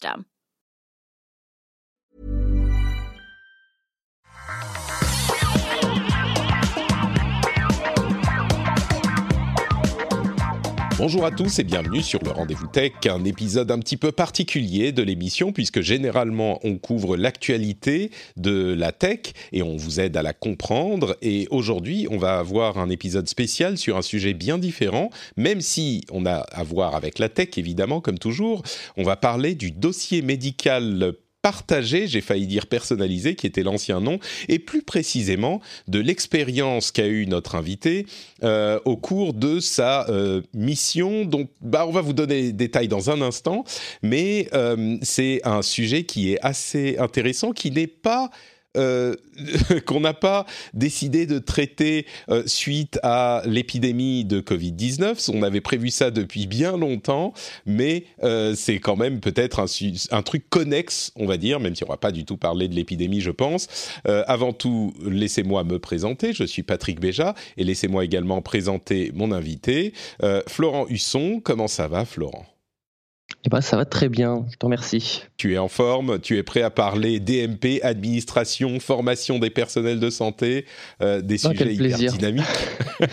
system. Bonjour à tous et bienvenue sur le Rendez-vous Tech, un épisode un petit peu particulier de l'émission puisque généralement on couvre l'actualité de la tech et on vous aide à la comprendre. Et aujourd'hui on va avoir un épisode spécial sur un sujet bien différent même si on a à voir avec la tech évidemment comme toujours, on va parler du dossier médical partagé, j'ai failli dire personnalisé, qui était l'ancien nom, et plus précisément de l'expérience qu'a eu notre invité euh, au cours de sa euh, mission. Donc, bah, on va vous donner des détails dans un instant, mais euh, c'est un sujet qui est assez intéressant, qui n'est pas euh, qu'on n'a pas décidé de traiter euh, suite à l'épidémie de Covid-19. On avait prévu ça depuis bien longtemps, mais euh, c'est quand même peut-être un, un, truc connexe, on va dire, même si on va pas du tout parler de l'épidémie, je pense. avant tout, laissez-moi me présenter. Je suis Patrick Béja et laissez-moi également présenter mon invité, Florent Husson. Comment ça va, Florent? Eh ben, ça va très bien, je te remercie. Tu es en forme, tu es prêt à parler DMP, administration, formation des personnels de santé, euh, des oh, sujets hyper dynamiques.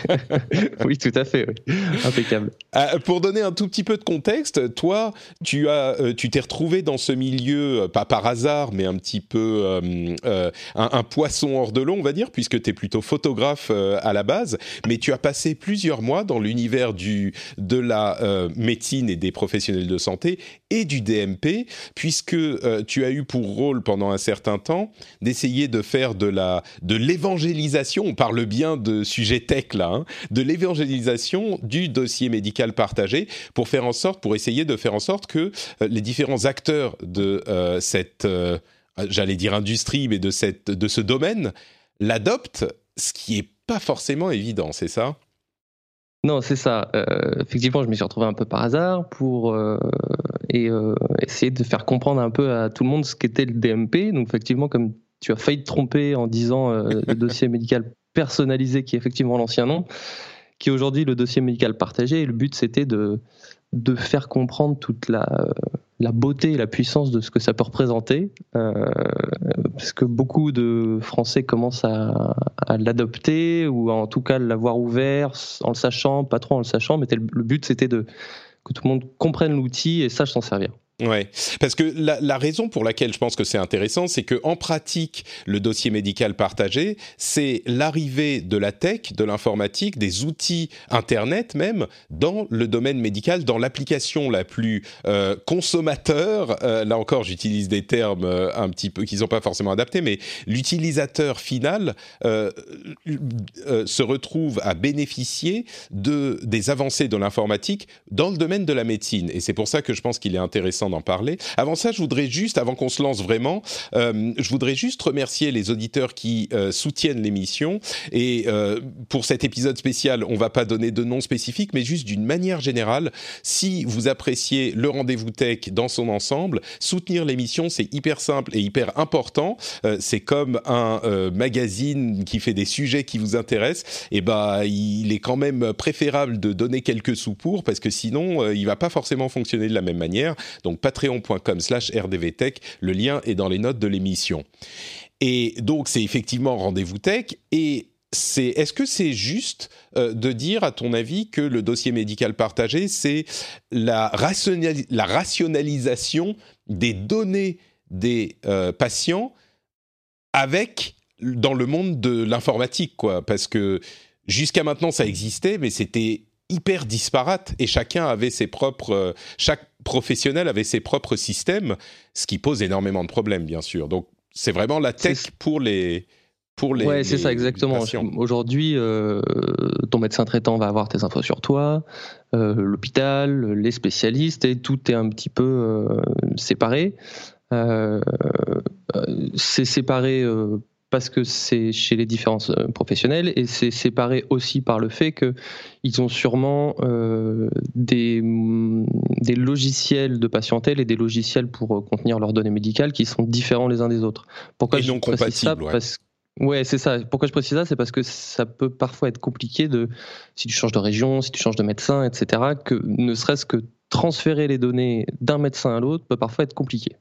oui, tout à fait, oui. impeccable. Euh, pour donner un tout petit peu de contexte, toi, tu as, euh, tu t'es retrouvé dans ce milieu, pas par hasard, mais un petit peu un, un, poisson hors de l'eau, on va dire, puisque tu es plutôt photographe à la base, mais tu as passé plusieurs mois dans l'univers du de la médecine et des professionnels de santé et du DMP, puisque euh, tu as eu pour rôle pendant un certain temps d'essayer de faire de la de l'évangélisation. On parle bien de sujet tech là, hein, de l'évangélisation du dossier médical partagé pour faire en sorte, pour essayer de faire en sorte que euh, les différents acteurs de euh, cette, j'allais dire industrie, mais de cette de ce domaine l'adoptent, ce qui est pas forcément évident, c'est ça? Non, c'est ça. Euh, effectivement, je me suis retrouvé un peu par hasard pour euh, et, euh, essayer de faire comprendre un peu à tout le monde ce qu'était le DMP. Donc, effectivement, comme tu as failli te tromper en disant le dossier médical personnalisé, qui est effectivement l'ancien nom, qui est aujourd'hui le dossier médical partagé. Et le but, c'était de, de faire comprendre toute la, la beauté et la puissance de ce que ça peut représenter, euh, parce que beaucoup de Français commencent à, l'adopter ou en tout cas l'avoir ouvert en le sachant, pas trop en le sachant, mais le but c'était de que tout le monde comprenne l'outil et sache s'en servir. Ouais, parce que la, la, raison pour laquelle je pense que c'est intéressant, c'est que en pratique, le dossier médical partagé, c'est l'arrivée de la tech, de l'informatique, des outils Internet même dans le domaine médical, dans l'application la plus euh, consommateur. Euh, là encore, j'utilise des termes euh, un petit peu qui ne sont pas forcément adaptés, mais l'utilisateur final euh, euh, se retrouve à bénéficier de des avancées de l'informatique dans le domaine de la médecine. Et c'est pour ça que je pense qu'il est intéressant d'en parler. Avant ça, je voudrais juste, avant qu'on se lance vraiment, euh, je voudrais juste remercier les auditeurs qui euh, soutiennent l'émission. Et euh, pour cet épisode spécial, on va pas donner de nom spécifique, mais juste d'une manière générale, si vous appréciez le rendez-vous tech dans son ensemble, soutenir l'émission, c'est hyper simple et hyper important. c'est comme un magazine qui fait des sujets qui vous intéressent. Et ben, il est quand même préférable de donner quelques sous pour, parce que sinon, il va pas forcément fonctionner de la même manière. Donc patreon.com slash rdvtech. Le lien est dans les notes de l'émission. Et donc, c'est effectivement Rendez-vous Tech. Et c'est, est-ce que c'est juste euh, de dire, à ton avis, que le dossier médical partagé, c'est la, rationalisation des données des euh, patients avec dans le monde de l'informatique, quoi? Parce que jusqu'à maintenant, ça existait, mais c'était hyper disparate et chacun avait ses propres, euh, chaque professionnel avait ses propres systèmes, ce qui pose énormément de problèmes, bien sûr. Donc, c'est vraiment la tech pour les pour les. Ouais, c'est ça exactement. Aujourd'hui, euh, ton médecin traitant va avoir tes infos sur toi, euh, l'hôpital, les spécialistes, et tout est un petit peu euh, séparé. c'est séparé parce que c'est chez les différents professionnels et c'est séparé aussi par le fait qu'ils ont sûrement des, des logiciels de patientèle et des logiciels pour contenir leurs données médicales qui sont différents les uns des autres. Pourquoi et je non compatibles, ça parce, Ouais, c'est ça. Pourquoi je précise ça C'est parce que ça peut parfois être compliqué de, si tu changes de région, si tu changes de médecin, etc., que ne serait-ce que transférer les données d'un médecin à l'autre peut parfois être compliqué.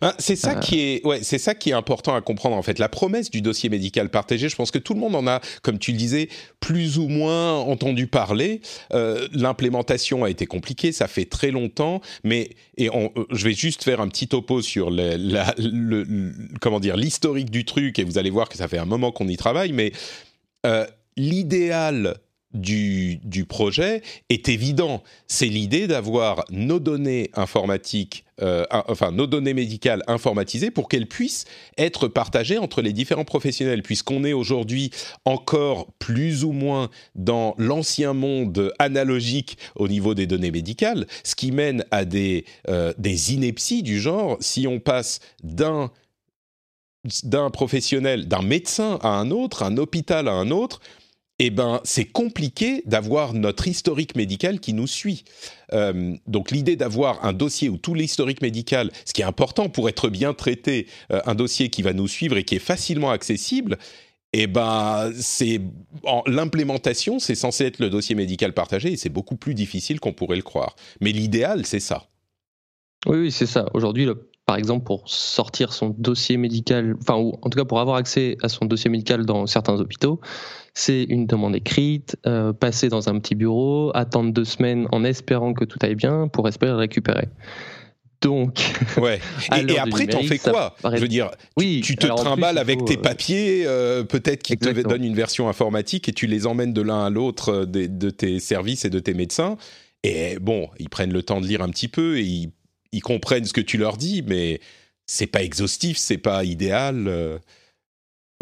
Ben, c'est ça euh. qui est, ouais, c'est ça qui est important à comprendre en fait. La promesse du dossier médical partagé, je pense que tout le monde en a, comme tu le disais, plus ou moins entendu parler. Euh, l'implémentation a été compliquée, ça fait très longtemps, mais et euh, je vais juste faire un petit topo sur le, le, comment dire l'historique du truc et vous allez voir que ça fait un moment qu'on y travaille, mais l'idéal du, projet est évident. C'est l'idée d'avoir nos données informatiques, euh, enfin nos données médicales informatisées pour qu'elles puissent être partagées entre les différents professionnels, puisqu'on est aujourd'hui encore plus ou moins dans l'ancien monde analogique au niveau des données médicales, ce qui mène à des, euh, inepties du genre, si on passe d'un d'un professionnel, d'un médecin à un autre, un hôpital à un autre, eh ben, c'est compliqué d'avoir notre historique médical qui nous suit. Euh, donc l'idée d'avoir un dossier où tout l'historique médical, ce qui est important pour être bien traité, euh, un dossier qui va nous suivre et qui est facilement accessible, eh ben, c'est l'implémentation, c'est censé être le dossier médical partagé et c'est beaucoup plus difficile qu'on pourrait le croire. Mais l'idéal, c'est ça. Oui, oui c'est ça. Aujourd'hui, par exemple, pour sortir son dossier médical, enfin, ou en tout cas pour avoir accès à son dossier médical dans certains hôpitaux, c'est une demande écrite, euh, passer dans un petit bureau, attendre deux semaines en espérant que tout aille bien pour espérer récupérer. Donc, ouais. Et, après, t'en fais quoi? Je veux dire, oui, tu, te trimbales avec tes euh, papiers, euh, peut-être qu'ils te donnent une version informatique et tu les emmènes de l'un à l'autre de, tes services et de tes médecins. Et bon, ils prennent le temps de lire un petit peu et ils, ils comprennent ce que tu leur dis, mais c'est pas exhaustif, c'est pas idéal.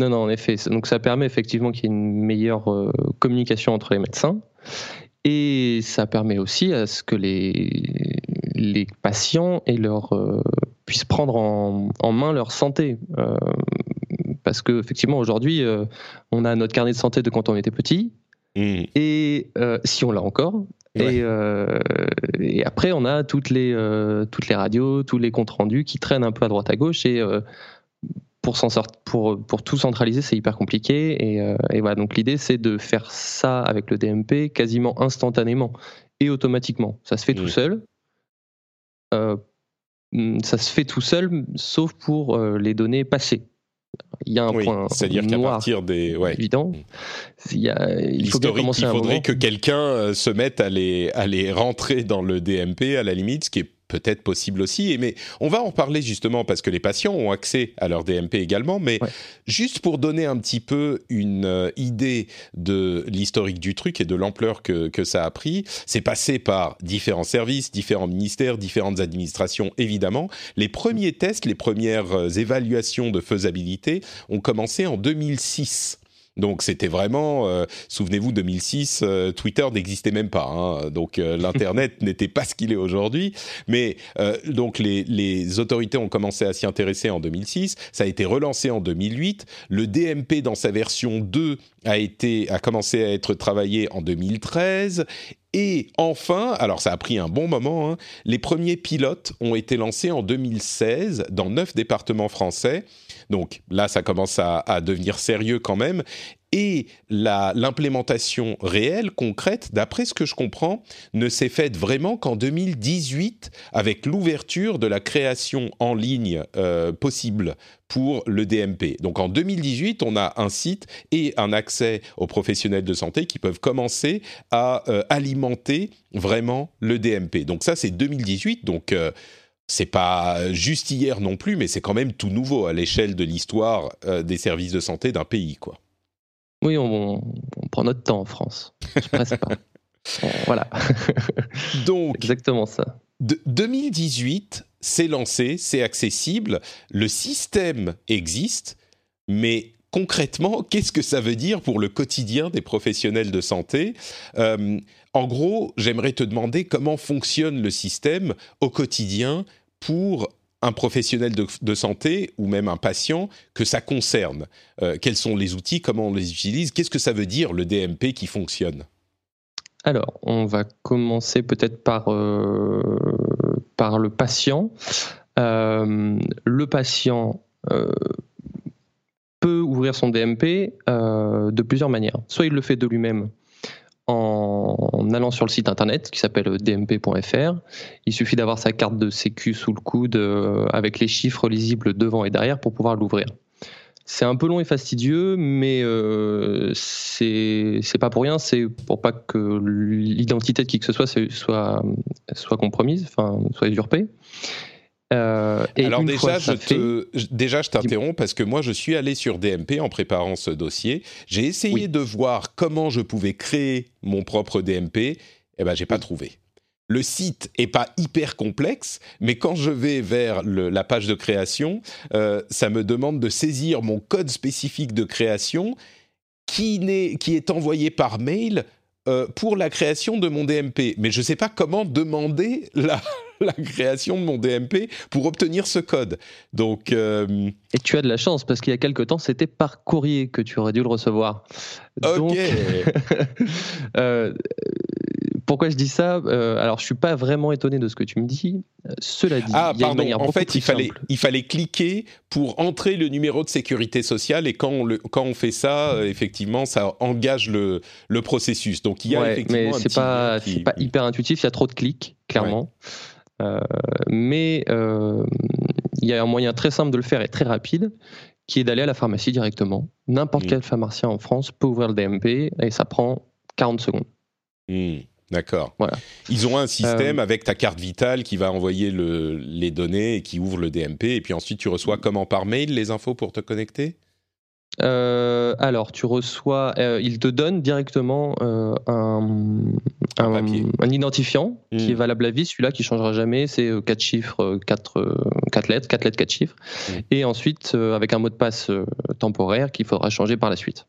Non, non, en effet. Donc ça permet effectivement qu'il y ait une meilleure euh, communication entre les médecins. Et ça permet aussi à ce que les, les patients et leur, euh, puissent prendre en, main leur santé. Euh, parce qu'effectivement, aujourd'hui, on a notre carnet de santé de quand on était petit. Mmh. Et si on l'a encore. Et, et, après, on a toutes les, toutes les radios, tous les comptes rendus qui traînent un peu à droite à gauche. Et pour s'en sortir, pour, pour tout centraliser, c'est hyper compliqué. Et, euh, et voilà, donc l'idée, c'est de faire ça avec le DMP quasiment instantanément et automatiquement. Ça se fait tout seul. Euh, ça se fait tout seul, sauf pour euh, les données passées. Il y a un point c'est-à-dire qu'à partir des ouais. évident, il, y a, il, faut il faudrait que quelqu'un se mette à les, à les rentrer dans le DMP à la limite, ce qui est peut-être possible aussi. Mais on va en reparler justement parce que les patients ont accès à leur DMP également. Mais juste pour donner un petit peu une euh, idée de l'historique du truc et de l'ampleur que, que ça a pris, c'est passé par différents services, différents ministères, différentes administrations évidemment. Les premiers tests, les premières euh, évaluations de faisabilité ont commencé en 2006. Donc c'était vraiment, euh, souvenez-vous, 2006, euh, Twitter n'existait même pas, hein. donc euh, l'internet n'était pas ce qu'il est aujourd'hui. Mais donc les, les, autorités ont commencé à s'y intéresser en 2006, ça a été relancé en 2008. Le DMP dans sa version 2 a été a commencé à être travaillé en 2013 et enfin, alors ça a pris un bon moment, hein, les premiers pilotes ont été lancés en 2016 dans neuf départements français. Donc là, ça commence à, devenir sérieux quand même. Et l'implémentation réelle, concrète, d'après ce que je comprends, ne s'est faite vraiment qu'en 2018 avec l'ouverture de la création en ligne euh, possible pour le DMP. Donc en 2018, on a un site et un accès aux professionnels de santé qui peuvent commencer à euh, alimenter vraiment le DMP. Donc ça, c'est 2018. Donc euh, c'est pas juste hier non plus, mais c'est quand même tout nouveau à l'échelle de l'histoire euh, des services de santé d'un pays, quoi. Oui, on, prend notre temps en France. Je presse pas. voilà. Donc, exactement ça. 2018, c'est lancé, c'est accessible, le système existe, mais concrètement, qu'est-ce que ça veut dire pour le quotidien des professionnels de santé? Euh, En gros, j'aimerais te demander comment fonctionne le système au quotidien pour un professionnel de, santé ou même un patient que ça concerne. Euh, quels sont les outils, comment on les utilise, qu'est-ce que ça veut dire le DMP qui fonctionne? Alors, on va commencer peut-être par, euh, le patient. le patient peut ouvrir son DMP euh, de plusieurs manières. Soit il le fait de lui-même en allant sur le site internet qui s'appelle dmp.fr. Il suffit d'avoir sa carte de sécu sous le coude euh, avec les chiffres lisibles devant et derrière pour pouvoir l'ouvrir. C'est un peu long et fastidieux, mais euh, c'est pas pour rien. C'est pour pas que l'identité de qui que ce soit soit, soit compromise, enfin soit usurpée. Euh, Alors déjà, je te, déjà, je t'interromps parce que moi, je suis allé sur DMP en préparant ce dossier. J'ai essayé de voir comment je pouvais créer mon propre DMP. et eh ben, j'ai pas trouvé. Le site est pas hyper complexe, mais quand je vais vers la page de création, euh, ça me demande de saisir mon code spécifique de création qui, qui est envoyé par mail euh, pour la création de mon DMP. Mais je ne sais pas comment demander la, la, création de mon DMP pour obtenir ce code. Donc, euh, Et tu as de la chance parce qu'il y a quelque temps, c'était par courrier que tu aurais dû le recevoir. Ok. Euh, pourquoi je dis ça? Alors, je suis pas vraiment étonné de ce que tu me dis. Cela dit, ah, il y a pardon. une en fait, il fallait, il fallait cliquer pour entrer le numéro de sécurité sociale et quand on, le, quand on fait ça, effectivement, ça engage le, le processus. Donc, il y a effectivement mais c'est pas, pas hyper intuitif. Il y a trop de clics, clairement. Euh, mais euh, il y a un moyen très simple de le faire et très rapide qui est d'aller à la pharmacie directement. N'importe mm. quel pharmacien en France peut ouvrir le DMP et ça prend 40 secondes. Mm. D'accord. Voilà. Ils ont un système euh, avec ta carte vitale qui va envoyer le, les données et qui ouvre le DMP. Et puis ensuite, tu reçois comment par mail les infos pour te connecter? Euh, alors, tu reçois, euh, il te donne directement euh, un, un, identifiant qui hmm. est valable à vie, celui-là qui changera jamais, c'est 4 chiffres, 4, 4 lettres, 4 lettres, 4 chiffres, hmm. et ensuite avec un mot de passe temporaire qu'il faudra changer par la suite.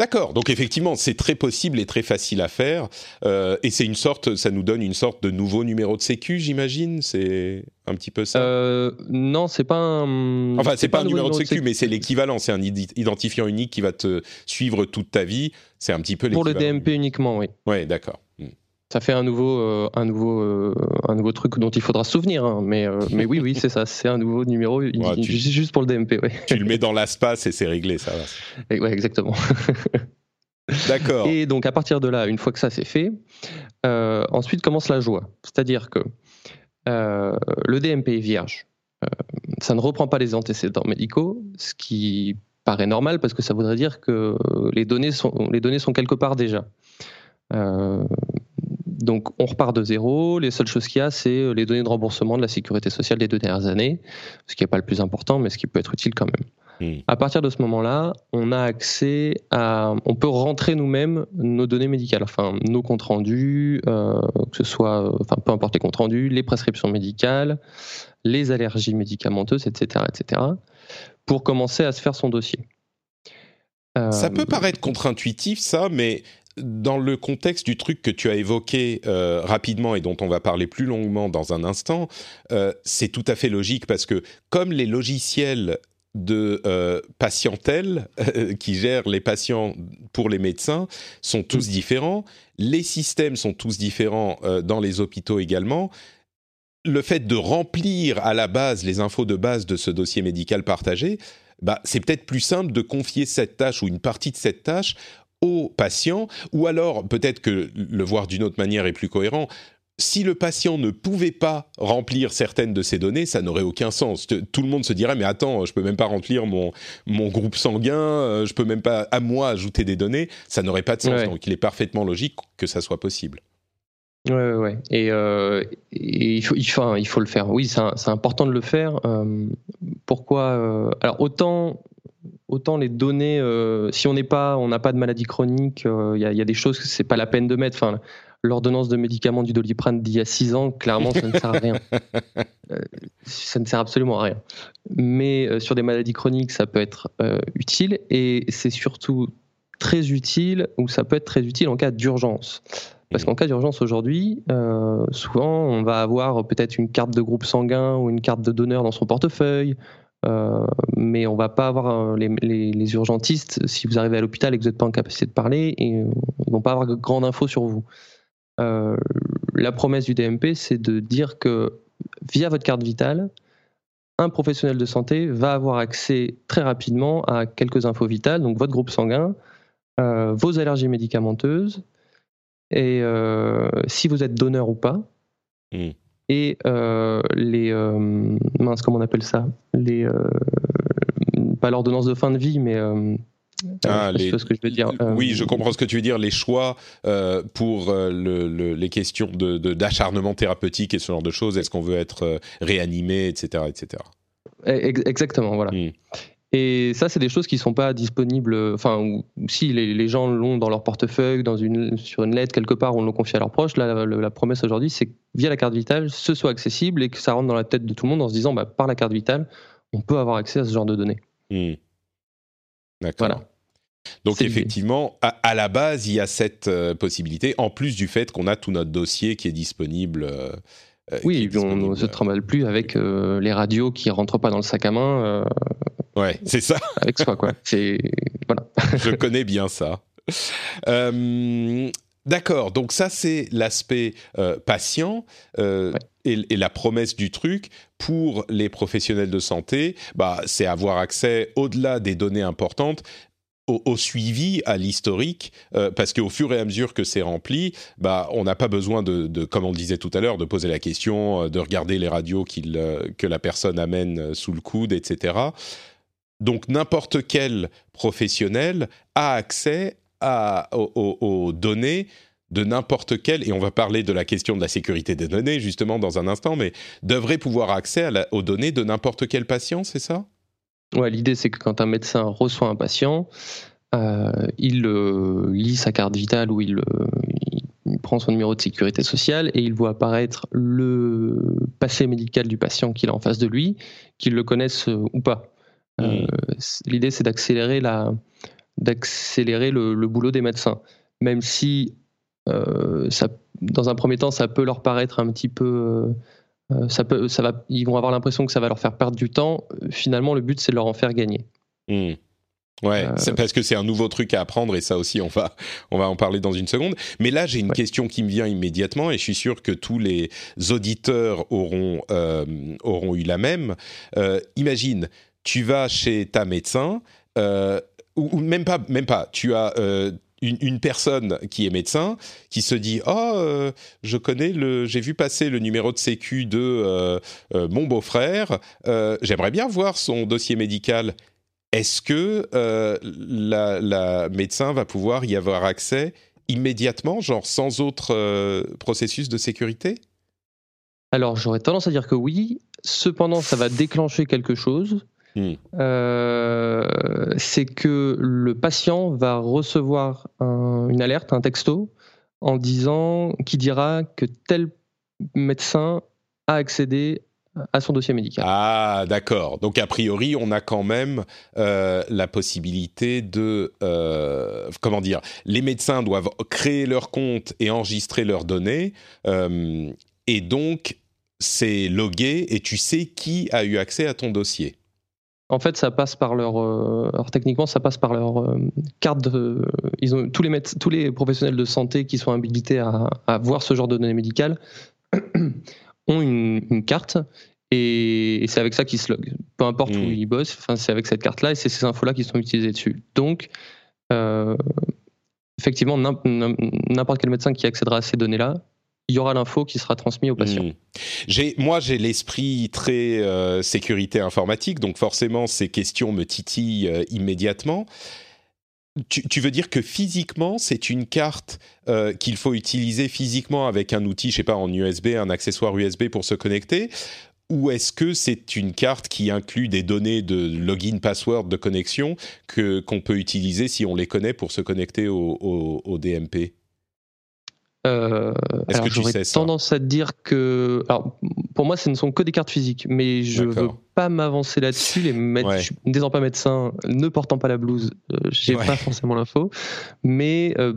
D'accord, donc effectivement, c'est très possible et très facile à faire, euh, et c'est une sorte, ça nous donne une sorte de nouveau numéro de sécu, j'imagine? C'est un petit peu ça? Euh, non, c'est pas un. Enfin, c'est pas, un numéro de sécu, mais c'est l'équivalent. C'est un identifiant unique qui va te suivre toute ta vie. C'est un petit peu Pour le DMP uniquement, oui. Oui, d'accord. Ça fait un nouveau, euh, un nouveau, euh, un nouveau truc dont il faudra se souvenir. Hein. Mais, euh, mais oui, oui, c'est ça. C'est un nouveau numéro juste pour le DMP. Tu le mets dans l'espace et c'est réglé, ça. Et, ouais, exactement. D'accord. Et donc à partir de là, une fois que ça c'est fait, ensuite commence la joie. C'est-à-dire que le DMP est vierge. ça ne reprend pas les antécédents médicaux, ce qui paraît normal parce que ça voudrait dire que les données sont, les données sont quelque part déjà. Euh, donc on repart de zéro. Les seules choses qu'il y a, c'est euh, les données de remboursement de la sécurité sociale des deux dernières années, ce qui n'est pas le plus important, mais ce qui peut être utile quand même. Hmm. À partir de ce moment-là, on a accès à, on peut rentrer nous-mêmes nos données médicales, enfin nos comptes rendus, euh, que ce soit, enfin peu importe les comptes rendus, les prescriptions médicales, les allergies médicamenteuses, etc., etc., pour commencer à se faire son dossier. ça peut paraître contre-intuitif, ça, mais dans le contexte du truc que tu as évoqué euh, rapidement et dont on va parler plus longuement dans un instant, euh, c'est tout à fait logique parce que comme les logiciels de euh, patientèle qui gèrent les patients pour les médecins sont tous différents, les systèmes sont tous différents dans les hôpitaux également. Le fait de remplir à la base les infos de base de ce dossier médical partagé, bah, c'est peut-être plus simple de confier cette tâche ou une partie de cette tâche au patient, ou alors peut-être que le voir d'une autre manière est plus cohérent. Si le patient ne pouvait pas remplir certaines de ces données, ça n'aurait aucun sens. Tout le monde se dirait mais attends, je peux même pas remplir mon mon groupe sanguin, euh, je peux même pas à moi ajouter des données, ça n'aurait pas de sens. Donc il est parfaitement logique que ça soit possible. Ouais, ouais, Et, euh, il, faut, il, faut, il faut le faire. Oui, c'est important de le faire. Euh, pourquoi Alors autant autant les données, euh, si on n'est pas, on n'a pas de maladie chronique, il euh, y, a des choses que c'est pas la peine de mettre. Enfin, l'ordonnance de médicaments du Doliprane d'il y a 6 ans, clairement, ça ne sert à rien. Euh, ça ne sert absolument à rien. Mais sur des maladies chroniques, ça peut être utile et c'est surtout très utile ou ça peut être très utile en cas d'urgence. Parce qu'en cas d'urgence aujourd'hui, souvent on va avoir peut-être une carte de groupe sanguin ou une carte de donneur dans son portefeuille, mais on va pas avoir les, les, urgentistes, si vous arrivez à l'hôpital et que vous n'êtes pas en capacité de parler, et, ils vont pas avoir grande info sur vous. Euh, la promesse du DMP, c'est de dire que via votre carte vitale, un professionnel de santé va avoir accès très rapidement à quelques infos vitales, donc votre groupe sanguin, euh, vos allergies médicamenteuses, et euh, si vous êtes donneur ou pas, hmm. Et les mince comment on appelle ça, les pas l'ordonnance de fin de vie, mais ah, ce que je veux dire. Oui, je comprends ce que tu veux dire. Les choix euh, pour euh, le, les questions d'acharnement de, thérapeutique et ce genre de choses, est-ce qu'on veut être euh, réanimé, etc., etc. Exactement, voilà. Hmm. Et ça, c'est des choses qui ne sont pas disponibles. Enfin, si les, gens l'ont dans leur portefeuille, dans une, sur une lettre quelque part, on le confie à leurs proches. Là, la, promesse aujourd'hui, c'est que via la carte vitale, ce soit accessible et que ça rentre dans la tête de tout le monde en se disant, bah, par la carte vitale, on peut avoir accès à ce genre de données. Hmm. D'accord. Voilà. Donc effectivement, à, la base, il y a cette euh, possibilité, en plus du fait qu'on a tout notre dossier qui est disponible. Euh, euh, oui, on ne se trimballe plus avec les radios qui rentrent pas dans le sac à main. Ouais, c'est ça. avec soi, quoi. C'est voilà. Je connais bien ça. D'accord, donc ça c'est l'aspect patient et, la promesse du truc pour les professionnels de santé, bah, c'est avoir accès au-delà des données importantes au, suivi, à l'historique, euh, parce qu'au fur et à mesure que c'est rempli, bah, on n'a pas besoin de, comme on le disait tout à l'heure, de poser la question, euh, de regarder les radios euh, que la personne amène sous le coude, etc. Donc n'importe quel professionnel a accès aux, données de n'importe quel, et on va parler de la question de la sécurité des données justement dans un instant, mais devrait pouvoir accès aux données de n'importe quel patient, c'est ça? Ouais, l'idée c'est que quand un médecin reçoit un patient, euh, il euh, lit sa carte vitale ou il, prend son numéro de sécurité sociale et il voit apparaître le passé médical du patient qu'il a en face de lui, qu'il le connaisse euh, ou pas. Mmh. L'idée c'est d'accélérer la d'accélérer le, le, boulot des médecins, même si ça, dans un premier temps ça peut leur paraître un petit peu euh, ça peut, ça va, ils vont avoir l'impression que ça va leur faire perdre du temps. Euh, finalement, le but, c'est de leur en faire gagner. Hmm. Ouais, euh, parce que c'est un nouveau truc à apprendre et ça aussi on va on va en parler dans une seconde. Mais là j'ai une question qui me vient immédiatement et je suis sûr que tous les auditeurs auront auront eu la même. imagine, tu vas chez ta médecin ou, même pas même pas. Tu as une, personne qui est médecin qui se dit oh euh, je connais le j'ai vu passer le numéro de sécu de euh, euh, mon beau-frère. J'aimerais bien voir son dossier médical. Est-ce que la, médecin va pouvoir y avoir accès immédiatement genre sans autre processus de sécurité? Alors j'aurais tendance à dire que oui. Cependant ça va déclencher quelque chose Hmm. Euh, c'est que le patient va recevoir une alerte, un texto, en disant qui dira que tel médecin a accédé à son dossier médical. Ah, d'accord. Donc, a priori, on a quand même euh, la possibilité de... Euh, comment dire Les médecins doivent créer leur compte et enregistrer leurs données. et donc, c'est logué et tu sais qui a eu accès à ton dossier. En fait, ça passe par leur. Euh, alors techniquement, ça passe par leur euh, carte. De, ils ont tous les tous les professionnels de santé qui sont habilités à, voir ce genre de données médicales ont une, carte et, c'est avec ça qu'ils se loguent. Peu importe où hmm. ils bossent, enfin, c'est avec cette carte-là et c'est ces infos-là qui sont utilisées dessus. Donc, euh, effectivement, n'importe quel médecin qui accédera à ces données-là il y aura l'info qui sera transmise au patient. Hmm. moi, j'ai l'esprit très euh, sécurité informatique, donc forcément, ces questions me titillent euh, immédiatement. Tu, veux dire que physiquement, c'est une carte euh, qu'il faut utiliser physiquement avec un outil, je sais pas, en USB, un accessoire USB pour se connecter? Ou est-ce que c'est une carte qui inclut des données de login, password, de connexion que qu'on peut utiliser si on les connaît pour se connecter au DMP Euh, Est-ce que tu j'aurais tendance à te dire que, alors, pour moi, ce ne sont que des cartes physiques, mais je veux D'accord. pas m'avancer là-dessus. Les méde- Ouais. je suis- N'étant pas médecin, ne portant pas la blouse, euh, j'ai Ouais. pas forcément l'info. Mais euh,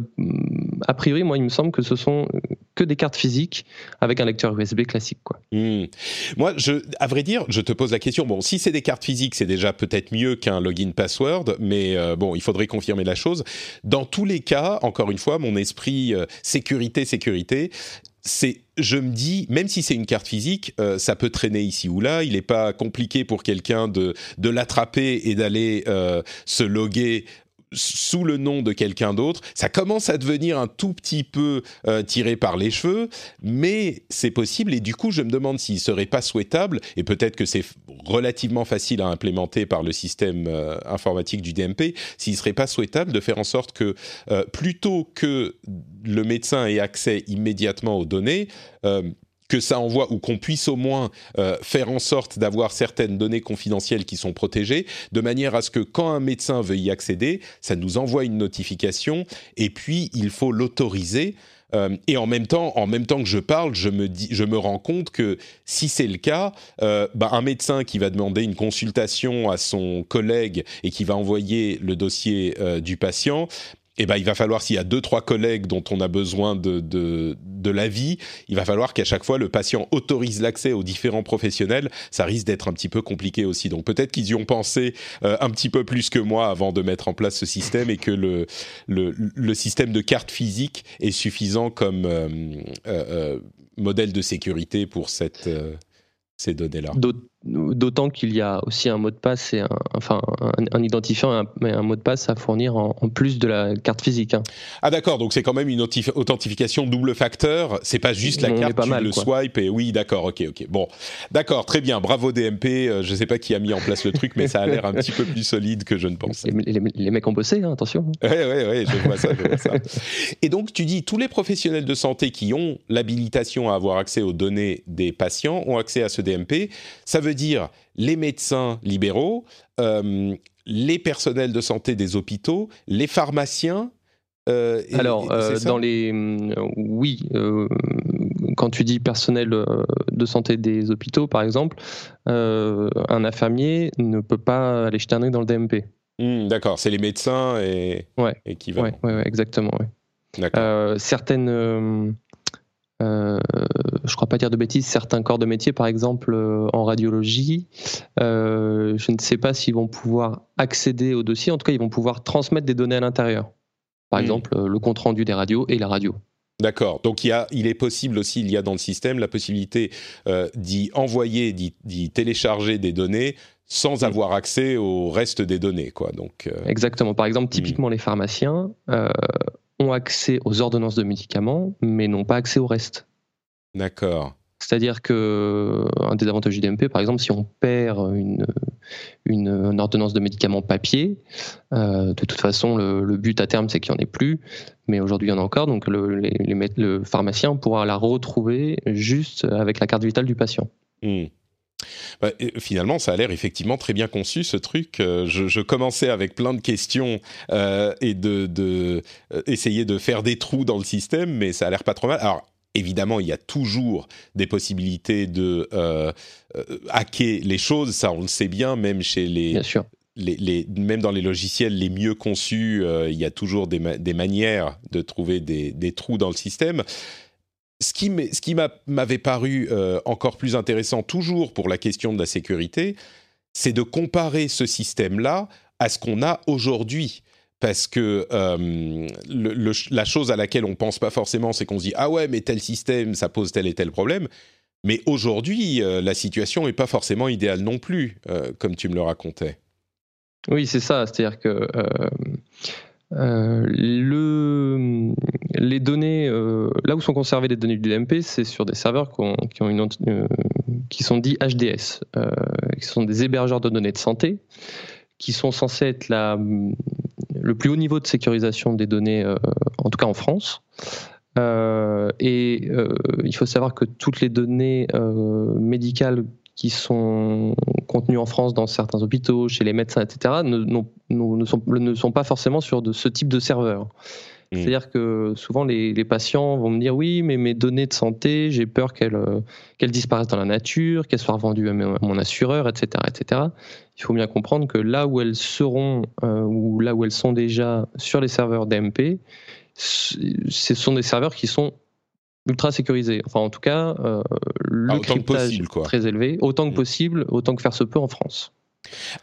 a priori, moi, il me semble que ce sont que des cartes physiques avec un lecteur USB classique, quoi. Hmm. Moi, je, à vrai dire, je te pose la question. Bon, si c'est des cartes physiques, c'est déjà peut-être mieux qu'un login password, mais euh, bon, il faudrait confirmer la chose. Dans tous les cas, encore une fois, mon esprit euh, sécurité, sécurité, c'est, je me dis, même si c'est une carte physique, euh, ça peut traîner ici ou là. Il n'est pas compliqué pour quelqu'un de de l'attraper et d'aller se loguer sous le nom de quelqu'un d'autre. Ça commence à devenir un tout petit peu euh, tiré par les cheveux, mais c'est possible et du coup je me demande s'il serait pas souhaitable et peut-être que c'est relativement facile à implémenter par le système euh, informatique du DMP, s'il serait pas souhaitable de faire en sorte que euh, plutôt que le médecin ait accès immédiatement aux données, que ça envoie ou qu'on puisse au moins euh, faire en sorte d'avoir certaines données confidentielles qui sont protégées, de manière à ce que quand un médecin veut y accéder, ça nous envoie une notification et puis il faut l'autoriser. Euh, et en même temps, en même temps que je parle, je me je me rends compte que si c'est le cas, euh, bah, un médecin qui va demander une consultation à son collègue et qui va envoyer le dossier du patient, eh ben, il va falloir, s'il y a deux, trois collègues dont on a besoin de, de, de l'avis, il va falloir qu'à chaque fois, le patient autorise l'accès aux différents professionnels. Ça risque d'être un petit peu compliqué aussi. Donc peut-être qu'ils y ont pensé euh, un petit peu plus que moi avant de mettre en place ce système et que le, le, le système de carte physique est suffisant comme euh, euh, euh, modèle de sécurité pour cette, euh, ces données-là. D'aut- D'autant qu'il y a aussi un mot de passe et un, enfin un, un identifiant et un, mot de passe à fournir en, en plus de la carte physique. hein. Ah d'accord, donc c'est quand même une authentification double facteur. C'est pas juste la On carte, pas tu mal, le quoi. swipe et oui, d'accord, ok, ok. Bon, d'accord, très bien. Bravo DMP. Euh, je sais pas qui a mis en place le truc, mais ça a l'air un petit peu plus solide que je ne pensais. Les, les- les mecs ont bossé, hein, attention. Ouais, ouais, ouais, je vois ça, je vois ça. Et donc, tu dis, tous les professionnels de santé qui ont l'habilitation à avoir accès aux données des patients ont accès à ce DMP. Ça veut dire les médecins libéraux, euh, les personnels de santé des hôpitaux, les pharmaciens. euh, et- Alors, et- euh, dans les. oui, quand tu dis personnel de santé des hôpitaux, par exemple, un infirmier ne peut pas aller jeter dans le DMP. Hmm, D'accord, c'est les médecins et Ouais. équivalent. Ouais, ouais, ouais, exactement. certaines. Euh, je crois pas dire de bêtises, certains corps de métier, par exemple euh, en radiologie, euh, je ne sais pas s'ils vont pouvoir accéder au dossier, en tout cas ils vont pouvoir transmettre des données à l'intérieur. Par Hmm. exemple, euh, le compte rendu des radios et la radio. D'accord. Donc il, y a, il est possible aussi, il y a dans le système la possibilité d'y envoyer, d'y, télécharger des données sans Mm. avoir accès au reste des données, quoi. Donc euh, Exactement. Par exemple, typiquement les pharmaciens euh, ont accès aux ordonnances de médicaments, mais n'ont pas accès au reste. d'accord. C'est-à-dire que un des avantages du DMP, par exemple, si on perd une, une, une ordonnance de médicaments papier, euh, de toute façon, le, le but à terme, c'est qu'il n'y en ait plus, mais aujourd'hui, il y en a encore, donc le, les- les le pharmacien pourra la retrouver juste avec la carte vitale du patient. Hmm. Bah, finalement, ça a l'air effectivement très bien conçu ce truc. Euh, je, je commençais avec plein de questions euh, et de, de euh, essayer de faire des trous dans le système, mais ça a l'air pas trop mal. Alors évidemment, il y a toujours des possibilités de euh, hacker les choses. Ça, on le sait bien, même chez les Bien sûr. les, les- même dans les logiciels les mieux conçus, euh, il y a toujours des, ma- des manières de trouver des, des trous dans le système. Ce qui m'avait paru euh, encore plus intéressant, toujours pour la question de la sécurité, c'est de comparer ce système-là à ce qu'on a aujourd'hui. Parce que euh, la chose à laquelle on pense pas forcément, c'est qu'on se dit ah ouais, mais tel système, ça pose tel et tel problème. Mais aujourd'hui, euh, la situation n'est pas forcément idéale non plus, comme tu me le racontais. Oui, c'est ça. C'est-à-dire que euh, le, les données, euh, là où sont conservées les données du DMP, c'est sur des serveurs qui, ont, une, euh, qui sont dits HDS, qui sont des hébergeurs de données de santé, qui sont censés être la, le plus haut niveau de sécurisation des données, en tout cas en France. Et il faut savoir que toutes les données médicales qui sont contenues en France dans certains hôpitaux, chez les médecins, etc., ne, sont, ne sont pas forcément sur de ce type de serveur. Mm. C'est-à-dire que souvent les, patients vont me dire oui, mais mes données de santé, j'ai peur qu'elles euh, disparaissent dans la nature, qu'elles soient revendues à mon assureur, etc., etc. Il faut bien comprendre que là où elles seront euh, ou là où elles sont déjà sur les serveurs DMP, ce sont des serveurs qui sont ultra sécurisés. Enfin, en tout cas, euh, le ah, cryptage très élevé, autant que mm. possible, autant que faire se peut en France.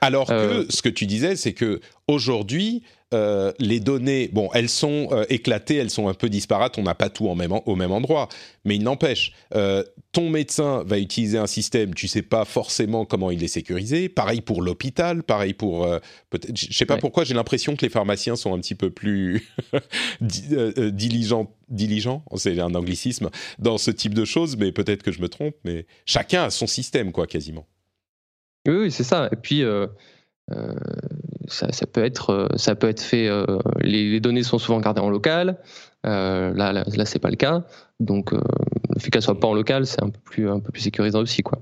Alors que ce que tu disais, c'est que aujourd'hui, euh, les données, bon, elles sont euh, éclatées, elles sont un peu disparates, on n'a pas tout au même endroit, mais il n'empêche, euh, ton médecin va utiliser un système, tu sais pas forcément comment il est sécurisé, pareil pour l'hôpital, pareil pour, peut-être, je sais pas pourquoi, j'ai l'impression que les pharmaciens sont un petit peu plus diligents, diligents, c'est un anglicisme, dans ce type de choses, mais peut-être que je me trompe, mais chacun a son système, quoi, quasiment. Oui, c'est ça, et puis euh, ça, ça, peut être, euh, ça peut être fait. Euh, les, données sont souvent gardées en local. là, là, là c'est pas le cas. Donc, le fait qu'elles soient pas en local, c'est un peu plus, un peu plus sécurisant aussi, quoi.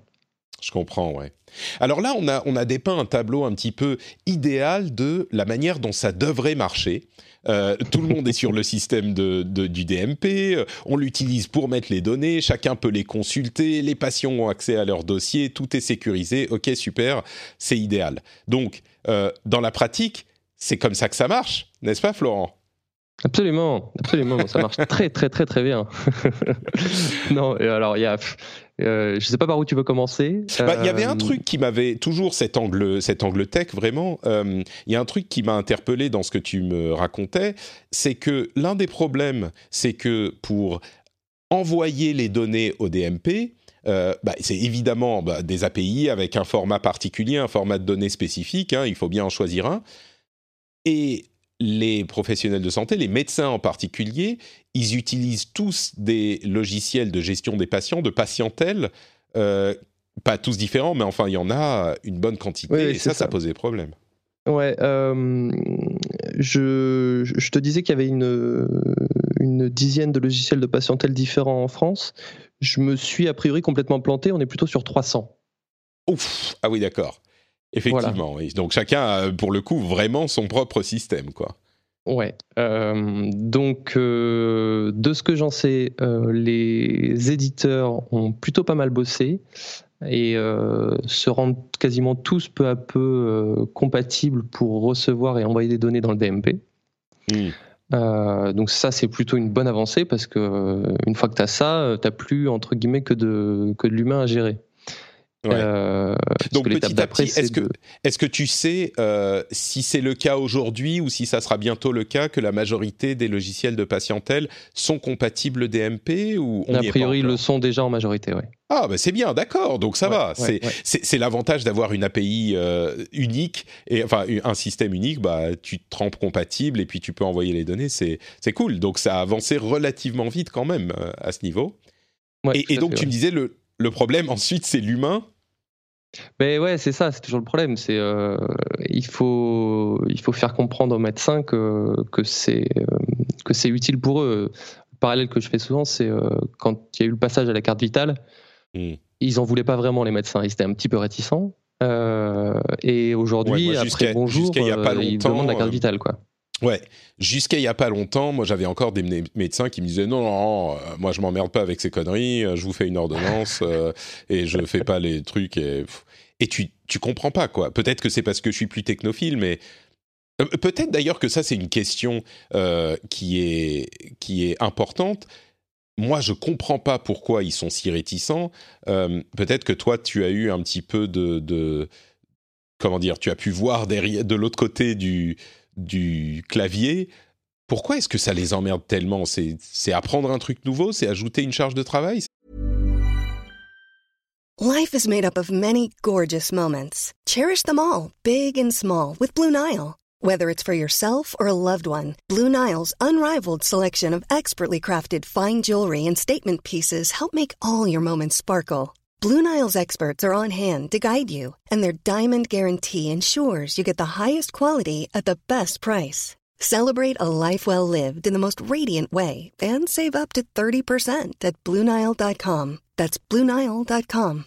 Je comprends, ouais. Alors là, on a, on a dépeint un tableau un petit peu idéal de la manière dont ça devrait marcher. Euh, tout le monde est sur le système de, du DMP, euh, on l'utilise pour mettre les données, chacun peut les consulter, les patients ont accès à leurs dossiers, tout est sécurisé, ok super, c'est idéal. Donc, euh, dans la pratique, c'est comme ça que ça marche, n'est-ce pas Florent? Absolument, absolument, ça marche très très très très bien. non, et alors il y a, euh, je sais pas par où tu veux commencer. Bah, il y avait un euh, truc qui m'avait toujours cet angle, cet angle tech vraiment. Euh, il y a un truc qui m'a interpellé dans ce que tu me racontais, c'est que l'un des problèmes, c'est que pour envoyer les données au DMP, bah, c'est évidemment bah, des API avec un format particulier, un format de données spécifique. Hein, il faut bien en choisir un. Et les professionnels de santé, les médecins en particulier, ils utilisent tous des logiciels de gestion des patients, de patientèle, euh, pas tous différents, mais enfin, il y en a une bonne quantité, et ça, ça, pose des problèmes. Ouais, euh, je, je, te disais qu'il y avait une, une dizaine de logiciels de patientèle différents en France. Je me suis a priori complètement planté, on est plutôt sur 300. Ouf, ah oui, d'accord. Effectivement, Donc chacun a pour le coup vraiment son propre système, quoi. Ouais. Euh, donc, euh, de ce que j'en sais, euh, les éditeurs ont plutôt pas mal bossé et se rendent quasiment tous peu à peu compatibles pour recevoir et envoyer des données dans le DMP. Hmm. donc ça, c'est plutôt une bonne avancée parce que une fois que tu as ça, tu n'as plus entre guillemets que de, que de l'humain à gérer. Euh, Donc petit à petit, est-ce que, est que tu sais euh, si c'est le cas aujourd'hui ou si ça sera bientôt le cas que la majorité des logiciels de patientèle sont compatibles DMP ou A priori, ils le sont déjà en majorité, oui. Ah, bah c'est bien, d'accord. Donc ça va. c'est l'avantage d'avoir une API euh, unique et enfin un système unique. Bah, tu te trempes compatible et puis tu peux envoyer les données. C'est cool. Donc ça a avancé relativement vite quand même à ce niveau. et, et donc tu me disais le le problème ensuite, c'est l'humain ben ouais, c'est ça, c'est toujours le problème. C'est euh, il faut il faut faire comprendre aux médecins que que c'est euh, que c'est utile pour eux. Le parallèle que je fais souvent, c'est euh, quand il y a eu le passage à la carte vitale, hmm. ils en voulaient pas vraiment les médecins. Ils étaient un petit peu réticents. et aujourd'hui, après bonjour, il y a pas ils demandent la carte vitale, quoi. Ouais, jusqu'à il y a pas longtemps, moi j'avais encore des médecins qui me disaient non, non, moi je m'emmerde pas avec ces conneries, je vous fais une ordonnance et je fais pas les trucs et et tu tu comprends pas quoi. Peut-être que c'est parce que je suis plus technophile, mais euh, peut-être d'ailleurs que ça c'est une question euh, qui est qui est importante. Moi, je comprends pas pourquoi ils sont si réticents. Euh, peut-être que toi, tu as eu un petit peu de, de comment dire, tu as pu voir derrière, de l'autre côté du du clavier. Pourquoi est-ce que ça les emmerde tellement? C'est apprendre un truc nouveau C'est ajouter une charge de travail? Life is made up of many gorgeous moments. Cherish them all, big and small, with Blue Nile. Whether it's for yourself or a loved one, Blue Nile's unrivaled selection of expertly crafted fine jewelry and statement pieces help make all your moments sparkle. Blue Nile's experts are on hand to guide you, and their diamond guarantee ensures you get the highest quality at the best price. Celebrate a life well lived in the most radiant way and save up to 30% at BlueNile.com. That's BlueNile.com.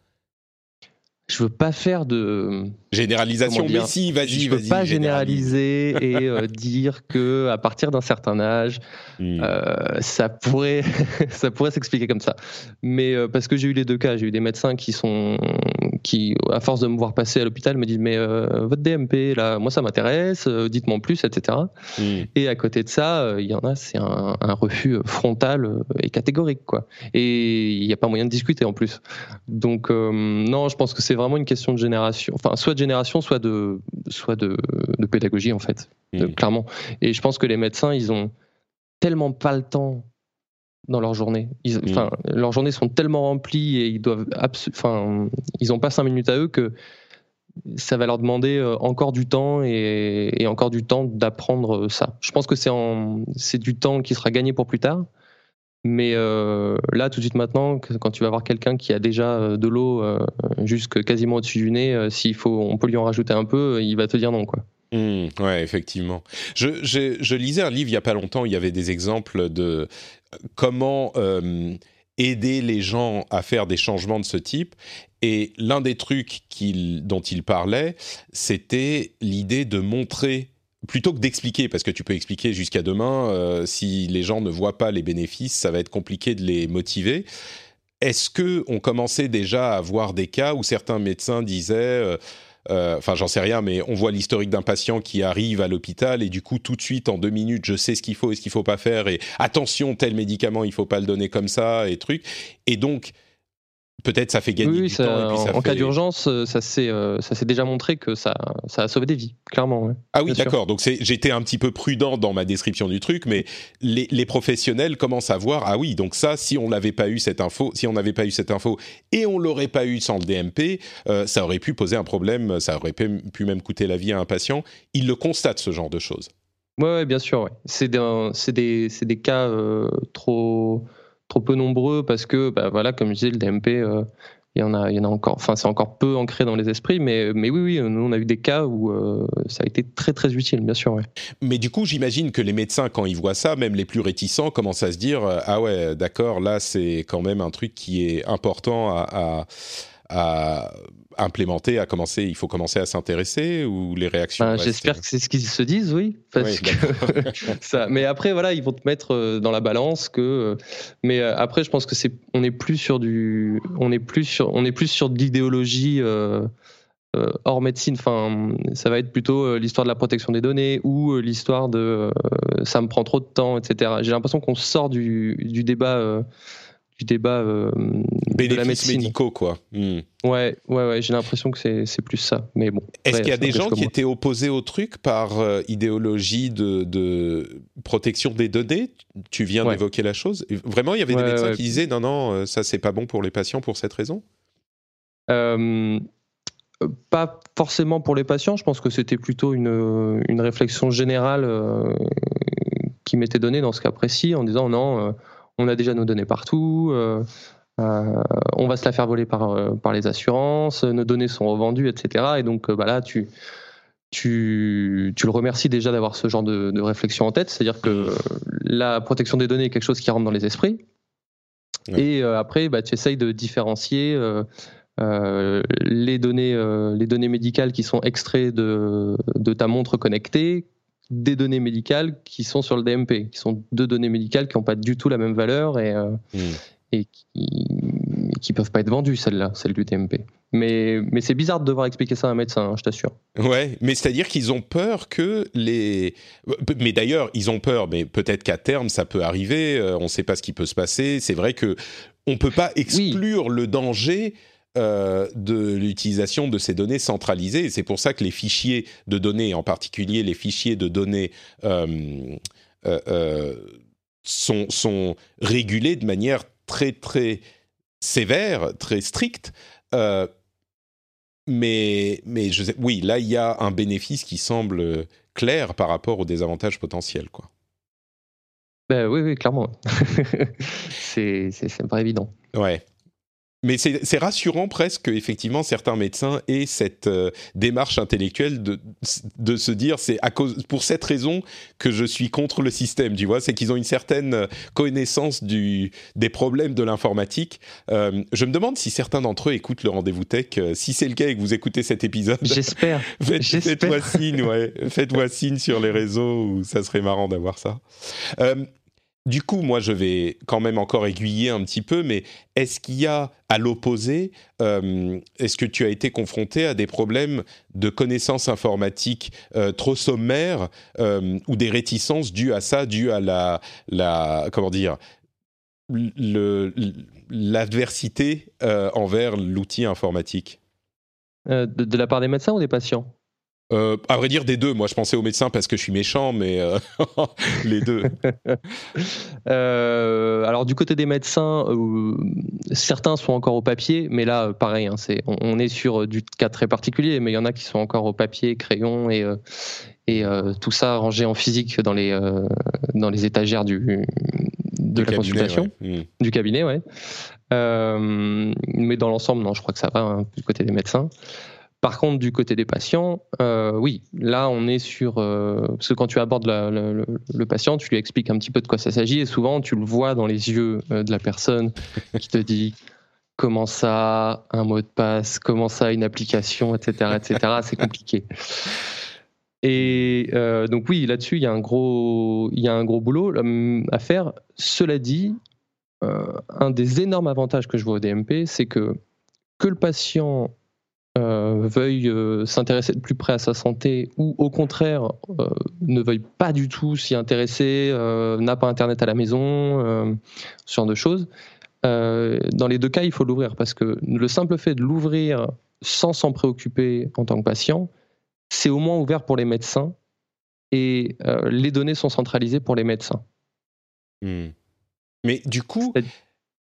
Je veux pas faire de Généralisation, mais si, vas-y, je vas-y. veux pas généralise. généraliser et euh, dire que à partir d'un certain âge, Hmm. euh, ça pourrait, ça pourrait s'expliquer comme ça. Mais euh, parce que j'ai eu les deux cas, j'ai eu des médecins qui sont, qui à force de me voir passer à l'hôpital me disent mais votre DMP là, moi ça m'intéresse, dites-moi en plus, etc. Hmm. Et à côté de ça, il y en a, c'est un, un refus frontal et catégorique, quoi. Et il n'y a pas moyen de discuter en plus. Donc non, je pense que c'est vraiment une question de génération, enfin soit de génération, soit de, soit de, de pédagogie en fait, clairement. Et je pense que les médecins, ils ont tellement pas le temps dans leur journée. Ils, leurs journées sont tellement remplies et ils doivent, enfin, ils ont pas cinq minutes à eux que ça va leur demander euh, encore du temps et, et encore du temps d'apprendre ça. Je pense que c'est du temps qui sera gagné pour plus tard. Mais euh, là, tout de suite maintenant, quand tu vas voir quelqu'un qui a déjà euh, de l'eau euh, jusque quasiment au-dessus du nez, euh, s'il faut, on peut lui en rajouter un peu, il va te dire non, quoi. Hmm, ouais, effectivement. Je, lisais un livre il y a pas longtemps. Il y avait des exemples de comment aider les gens à faire des changements de ce type. Et l'un des trucs dont il parlait, c'était l'idée de montrer plutôt que d'expliquer, parce que tu peux expliquer jusqu'à demain, euh, si les gens ne voient pas les bénéfices, ça va être compliqué de les motiver. Est-ce que on commençait déjà à voir des cas où certains médecins disaient euh, euh, enfin j'en sais rien, mais on voit l'historique d'un patient qui arrive à l'hôpital et du coup tout de suite en deux minutes je sais ce qu'il faut et ce qu'il faut pas faire et attention tel médicament il faut pas le donner comme ça et truc et donc peut-être ça fait gagner Oui, oui, du ça- temps et puis ça en, cas d'urgence, euh, ça s'est euh, ça s'est déjà montré que ça, ça a sauvé des vies, clairement. ouais. Ah oui, d'accord. Donc j'étais un petit peu prudent dans ma description du truc, mais les, les professionnels commencent à voir. Ah oui, donc ça, si on n'avait pas eu cette info, si on n'avait pas eu cette info et on l'aurait pas eu sans le DMP, euh, ça aurait pu poser un problème. Ça aurait pu, même coûter la vie à un patient. Ils le constatent ce genre de choses. Ouais, ouais, bien sûr. Ouais. C'est des, des, des cas euh, trop, trop peu nombreux parce que, bah, voilà, comme je disais, le DMP, euh, il y en a, il y en a encore. Enfin, c'est encore peu ancré dans les esprits, mais, mais oui, oui, nous on a eu des cas où euh, ça a été très, très utile, bien sûr. Mais du coup, j'imagine que les médecins, quand ils voient ça, même les plus réticents, commencent à se dire euh, ah ouais, d'accord, là c'est quand même un truc qui est important à, à implémenter, à commencer. Il faut commencer à s'intéresser ou les réactions. Restent- J'espère que c'est ce qu'ils se disent, oui. Parce Oui, que ça. Mais après, voilà, ils vont te mettre euh, dans la balance que. euh, Mais euh, après, je pense que c'est, on est plus sur du, on est plus sur, on est plus sur de l'idéologie. euh, hors médecine, enfin, ça va être plutôt l'histoire de la protection des données ou l'histoire de euh, ça me prend trop de temps, etc. J'ai l'impression qu'on sort du, du débat, euh, du débat euh, de la médecine. médicaux, quoi. Hmm. Ouais, ouais, ouais. J'ai l'impression que c'est, c'est plus ça. Mais bon. Est-ce qu'il y a des gens qui étaient opposés au truc par euh, idéologie de, de protection des données? Tu viens Ouais. d'évoquer la chose. Vraiment, il y avait Ouais, des médecins qui disaient non, non, euh, ça c'est pas bon pour les patients pour cette raison? Euh, pas forcément pour les patients, je pense que c'était plutôt une, une réflexion générale euh, qui m'était donnée dans ce cas précis en disant non, on a déjà nos données partout, euh, euh, on va se la faire voler par, euh, par les assurances, nos données sont revendues, etc. Et donc euh, bah là, tu, tu, tu le remercies déjà d'avoir ce genre de, de réflexion en tête, c'est-à-dire que la protection des données est quelque chose qui rentre dans les esprits. Ouais. Et après, bah, tu essayes de différencier les, données, les données médicales qui sont extraites de, de ta montre connectée des données médicales qui sont sur le DMP, qui sont deux données médicales qui n'ont pas du tout la même valeur et, euh, Hmm. et qui qui peuvent pas être vendues, celles-là, celles du DMP. Mais, mais c'est bizarre de devoir expliquer ça à un médecin, hein, je t'assure. Ouais, mais c'est-à-dire qu'ils ont peur que les. Mais d'ailleurs, ils ont peur, mais peut-être qu'à terme, ça peut arriver. euh, on ne sait pas ce qui peut se passer. C'est vrai que on peut pas exclure le danger. Euh, de l'utilisation de ces données centralisées. Et C'est pour ça que les fichiers de données, en particulier les fichiers de données, euh, euh, sont, sont régulés de manière très très sévère, très strict. mais mais je sais, oui, là il y a un bénéfice qui semble clair par rapport aux désavantages potentiels, quoi. Ben oui, oui, clairement. c'est pas évident. Ouais. Mais c'est rassurant presque qu'effectivement certains médecins aient cette euh, démarche intellectuelle de, de se dire c'est pour cette raison que je suis contre le système, tu vois, c'est qu'ils ont une certaine connaissance du, des problèmes de l'informatique. Euh, je me demande si certains d'entre eux écoutent le rendez-vous tech. Euh, si c'est le cas et que vous écoutez cet épisode, j'espère. Faites-moi signe, ouais. Faites-moi signe sur les réseaux où ça serait marrant d'avoir ça. Du coup, moi, je vais quand même encore aiguiller un petit peu, mais est-ce qu'il y a, à l'opposé, euh, est-ce que tu as été confronté à des problèmes de connaissances informatiques euh, trop sommaires euh, ou des réticences dues à ça, dues à la, la comment dire, l'adversité envers l'outil informatique? De la part des médecins ou des patients? Euh, à vrai dire, des deux. Moi, je pensais aux médecins parce que je suis méchant, mais euh, les deux. Euh, alors, du côté des médecins, certains sont encore au papier, mais là, pareil, hein, on, est sur du cas très particulier, mais il y en a qui sont encore au papier, crayon et, et tout ça rangé en physique dans les, dans les étagères du, de la consultation, hmm. du cabinet, ouais. mais dans l'ensemble, non, je crois que ça va hein, du côté des médecins. Par contre, du côté des patients, euh, oui, là on est sur... Euh, parce que quand tu abordes le, patient, tu lui expliques un petit peu de quoi ça s'agit et souvent tu le vois dans les yeux euh, de la personne qui te dit comment ça, un mot de passe, comment ça, une application, etc. etc. C'est compliqué. Et donc oui, là-dessus, il y a un gros, y a un gros boulot à faire. Cela dit, un des énormes avantages que je vois au DMP, c'est que que le patient euh, veuille euh, s'intéresser de plus près à sa santé ou au contraire euh, ne veuille pas du tout s'y intéresser, n'a pas internet à la maison, ce genre de choses. dans les deux cas, il faut l'ouvrir parce que le simple fait de l'ouvrir sans s'en préoccuper en tant que patient, c'est au moins ouvert pour les médecins et les données sont centralisées pour les médecins. Hmm. Mais du coup,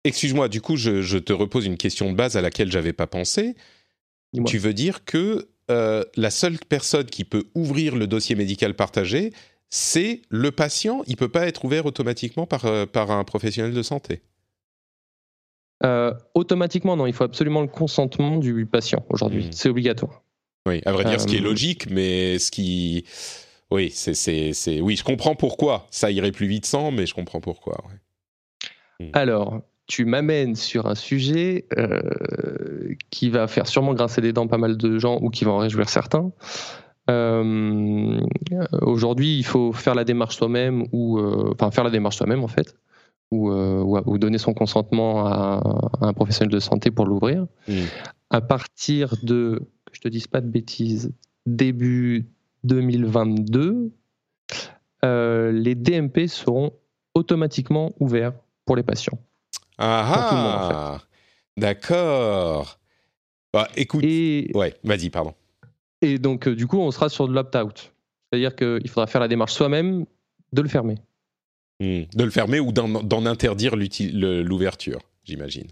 excuse-moi, du coup, je, je, te repose une question de base à laquelle j'avais pas pensé. Tu veux dire que euh, la seule personne qui peut ouvrir le dossier médical partagé, c'est le patient. Il ne peut pas être ouvert automatiquement par, euh, par un professionnel de santé. Euh, automatiquement, non. Il faut absolument le consentement du patient aujourd'hui. Hmm. C'est obligatoire. Oui, à vrai dire, ce qui est logique, mais ce qui. Oui, c'est, oui, je comprends pourquoi. Ça irait plus vite sans, mais je comprends pourquoi. Hmm. Alors, tu m'amènes sur un sujet euh, qui va faire sûrement grincer des dents pas mal de gens ou qui va en réjouir certains. Euh, aujourd'hui, il faut faire la démarche soi-même ou euh, enfin faire la démarche soi-même en fait, ou, ou, donner son consentement à, un professionnel de santé pour l'ouvrir. Mmh. À partir de, que je te dise pas de bêtises, début 2022, les DMP seront automatiquement ouverts pour les patients. Ah, ah D'accord. Bah, écoute. Ouais, vas-y, pardon. Et donc, euh, du coup, on sera sur de l'opt-out. C'est-à-dire qu'il faudra faire la démarche soi-même de le fermer. Hmm. De le fermer ou d'en interdire l'ouverture, j'imagine.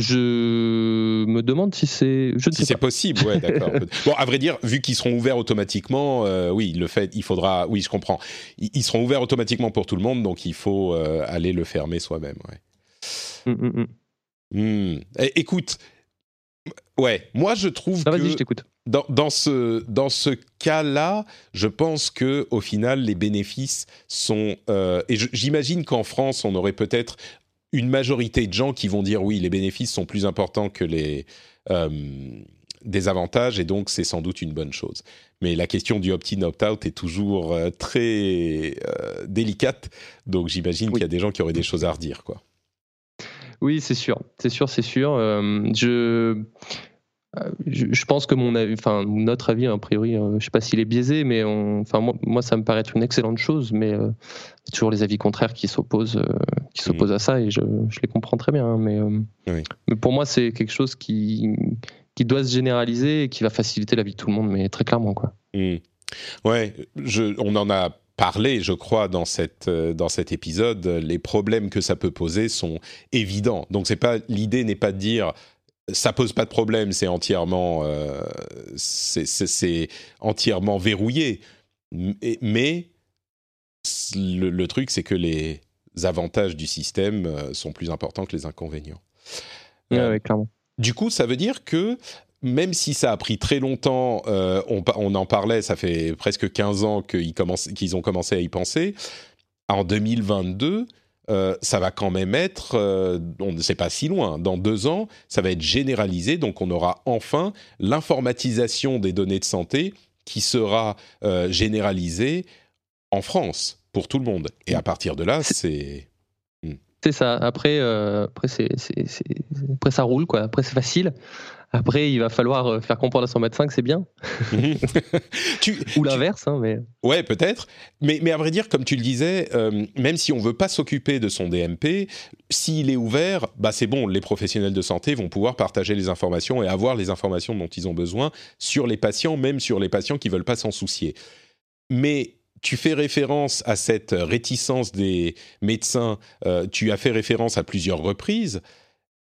Je me demande si c'est. Si c'est possible, ouais, d'accord. bon, à vrai dire, vu qu'ils seront ouverts automatiquement, euh, oui, le fait, il faudra. Oui, je comprends. Ils, seront ouverts automatiquement pour tout le monde, donc il faut euh, aller le fermer soi-même, ouais. Hum, hum, hum. Eh, écoute, ouais, moi je trouve ah, que. je t'écoute. Dans, dans, ce, dans ce cas-là, je pense que au final, les bénéfices sont. Euh, et j'imagine qu'en France, on aurait peut-être une majorité de gens qui vont dire oui, les bénéfices sont plus importants que les euh, désavantages et donc c'est sans doute une bonne chose. Mais la question du opt-in, opt-out est toujours euh, très euh, délicate, donc j'imagine qu'il y a des gens qui auraient des choses à redire, quoi. Oui, c'est sûr, c'est sûr, c'est sûr. je euh, je, pense que mon avis, enfin notre avis a priori, euh, je sais pas s'il est biaisé, mais enfin moi, ça me paraît être une excellente chose, mais euh, toujours les avis contraires qui s'opposent, qui s'opposent à ça et je, les comprends très bien. Hein, mais, mais pour moi c'est quelque chose qui qui doit se généraliser et qui va faciliter la vie de tout le monde, mais très clairement quoi. Mmh. Ouais, je, on en a parlé, je crois, dans, cette, dans cet épisode, les problèmes que ça peut poser sont évidents. Donc c'est pas l'idée n'est pas de dire ça pose pas de problème, c'est entièrement, c'est entièrement verrouillé. Mais le, truc, c'est que les avantages du système sont plus importants que les inconvénients. oui, clairement. Du coup, ça veut dire que même si ça a pris très longtemps, euh, on, en parlait, ça fait presque 15 ans qu'ils ont commencé à y penser, en 2022, euh, ça va quand même être, euh, on ne sait pas si loin, dans deux ans, ça va être généralisé, donc on aura enfin l'informatisation des données de santé qui sera généralisée en France pour tout le monde. Et à partir de là, c'est... Hmm. C'est ça. Après, après, c'est, après, ça roule, quoi. Après, c'est facile. Après, il va falloir euh, faire comprendre à son médecin que c'est bien. Ou l'inverse, hein, mais. Ouais, peut-être. Mais, mais à vrai dire, comme tu le disais, euh, même si on veut pas s'occuper de son DMP, s'il est ouvert, bah c'est bon. Les professionnels de santé vont pouvoir partager les informations et avoir les informations dont ils ont besoin sur les patients, même sur les patients qui veulent pas s'en soucier. Mais tu fais référence à cette réticence des médecins, euh, tu as fait référence à plusieurs reprises.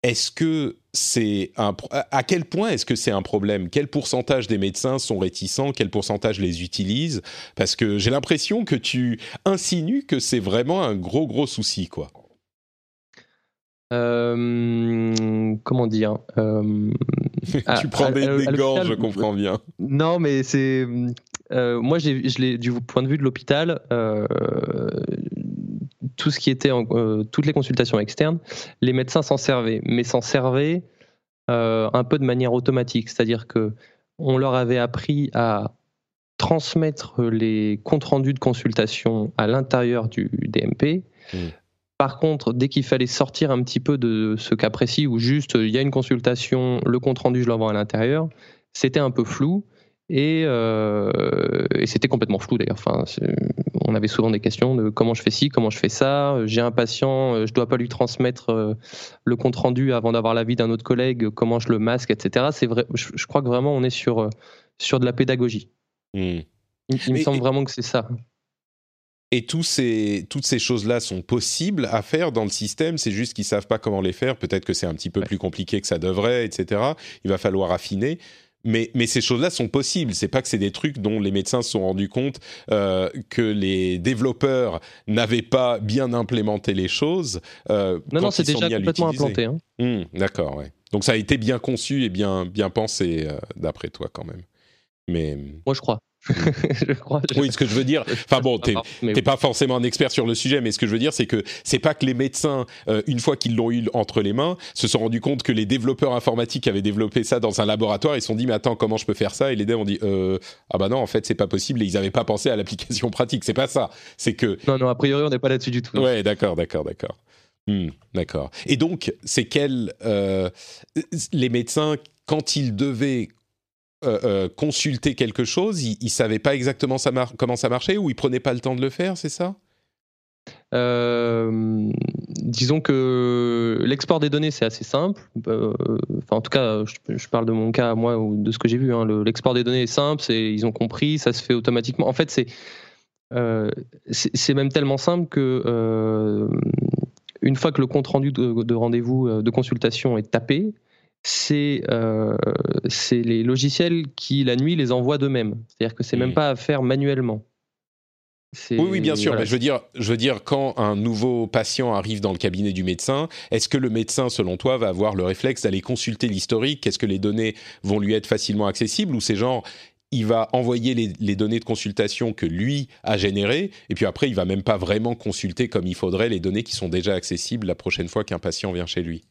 Est-ce que c'est un à quel point est-ce que c'est un problème? Quel pourcentage des médecins sont réticents? Quel pourcentage les utilisent? Parce que j'ai l'impression que tu insinues que c'est vraiment un gros gros souci, quoi. Euh, comment dire euh, Tu prends des, gorges, je comprends bien. Non, mais c'est euh, moi, je l'ai du point de vue de l'hôpital tout ce qui était euh, toutes les consultations externes, les médecins s'en servaient, mais s'en servaient euh, un peu de manière automatique, c'est-à-dire que on leur avait appris à transmettre les comptes rendus de consultation à l'intérieur du DMP. Mmh. Par contre, dès qu'il fallait sortir un petit peu de ce cas précis où juste il y a une consultation, le compte rendu je l'envoie à l'intérieur, c'était un peu flou. Euh, et, c'était complètement flou d'ailleurs. Enfin, on avait souvent des questions de comment je fais ci, comment je fais ça. J'ai un patient, euh, je dois pas lui transmettre euh, le compte rendu avant d'avoir l'avis d'un autre collègue. Comment je le masque, etc. C'est vrai. Je, crois que vraiment on est sur sur de la pédagogie. Hmm. Il, me semble vraiment que c'est ça. Et tous ces, toutes ces choses-là sont possibles à faire dans le système, c'est juste qu'ils savent pas comment les faire. Peut-être que c'est un petit peu plus compliqué que ça devrait, etc. Il va falloir affiner. Mais, mais ces choses-là sont possibles. C'est pas que c'est des trucs dont les médecins se sont rendus compte euh, que les développeurs n'avaient pas bien implémenté les choses. Euh, non, non, c'est déjà complètement implanté. Hein. Mmh, d'accord, ouais. Donc ça a été bien conçu et bien, bien pensé, euh, d'après toi, quand même. Mais... Moi, je crois. je crois. Oui, ce que je veux dire. Enfin bon, t'es oui. pas forcément un expert sur le sujet, mais ce que je veux dire, c'est que c'est pas que les médecins, euh, une fois qu'ils l'ont eu entre les mains, se sont rendus compte que les développeurs informatiques avaient développé ça dans un laboratoire. Ils se sont dit, mais attends, comment je peux faire ça? Et les devs ont dit, euh, ah bah non, en fait, c'est pas possible. Et ils avaient pas pensé à l'application pratique. C'est pas ça. C'est que. Non, non, a priori, on n'est pas là-dessus du tout. Ouais, d'accord, d'accord, d'accord. Hmm, d'accord. Et donc, c'est quels euh, les médecins quand ils devaient euh, euh, consulter quelque chose, il ne savait pas exactement comment ça marchait ou il prenait pas le temps de le faire, c'est ça? Euh, disons que l'export des données c'est assez simple. en tout cas, je, parle de mon cas moi de ce que j'ai vu. Hein. l'export des données est simple, ils ont compris, ça se fait automatiquement. En fait, c'est même tellement simple que une fois que le compte rendu de rendez-vous de consultation est tapé, euh, c'est les logiciels qui, la nuit, les envoient d'eux-mêmes. C'est-à-dire que c'est même mmh. pas à faire manuellement. Oui, oui, bien sûr. Mais je veux dire, je veux dire, quand un nouveau patient arrive dans le cabinet du médecin, est-ce que le médecin, selon toi, va avoir le réflexe d'aller consulter l'historique? Est-ce que les données vont lui être facilement accessibles? Ou c'est genre il va envoyer les, les, données de consultation que lui a générées, et puis après, il va même pas vraiment consulter comme il faudrait les données qui sont déjà accessibles la prochaine fois qu'un patient vient chez lui?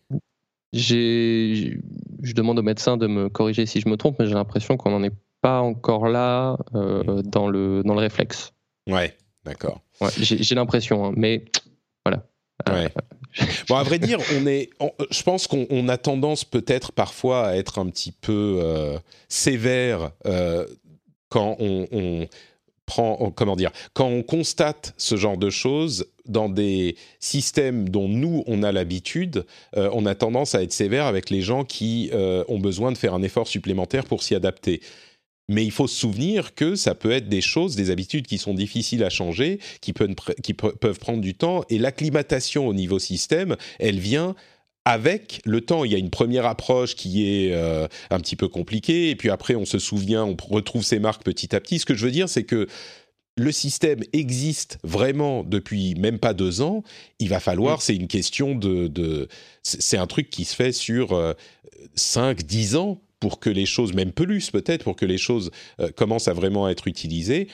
Je demande au médecin de me corriger si je me trompe, mais j'ai l'impression qu'on n'en est pas encore là euh, dans, le, dans le réflexe. Ouais, d'accord. j'ai l'impression, hein, mais voilà. Euh, bon, à vrai dire, on est, je pense qu'on a tendance peut-être parfois à être un petit peu euh, sévère quand on, prend, comment dire, quand on constate ce genre de choses dans des systèmes dont nous on a l'habitude, euh, on a tendance à être sévère avec les gens qui euh, ont besoin de faire un effort supplémentaire pour s'y adapter. mais il faut se souvenir que ça peut être des choses, des habitudes qui sont difficiles à changer, qui peuvent prendre du temps. Et l'acclimatation au niveau système, elle vient avec le temps. Il y a une première approche qui est euh, un petit peu compliquée, et puis après on se souvient, on retrouve ses marques petit à petit. Ce que je veux dire, c'est que le système existe vraiment depuis même pas deux ans. Il va falloir, c'est une question de, c'est un truc qui se fait sur euh, cinq, dix ans pour que les choses, même plus peut-être, pour que les choses euh, commencent à vraiment être utilisées.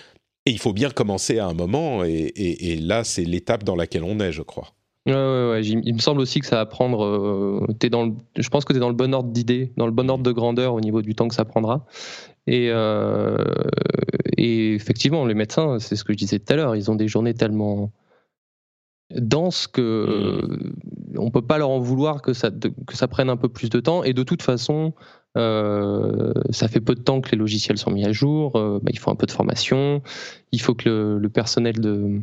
Et il faut bien commencer à un moment, et, là, c'est l'étape dans laquelle on est, je crois. Ouais, ouais, ouais. Il me semble aussi que ça va prendre. Euh, es dans je pense que tu es dans le bon ordre d'idée, dans le bon ordre de grandeur au niveau du temps que ça prendra. Et, euh, et effectivement, les médecins, c'est ce que je disais tout à l'heure, ils ont des journées tellement denses que mmh. on peut pas leur en vouloir que ça, que ça prenne un peu plus de temps. Et de toute façon, euh, ça fait peu de temps que les logiciels sont mis à jour. Euh, bah, il faut un peu de formation. Il faut que le, personnel de, euh,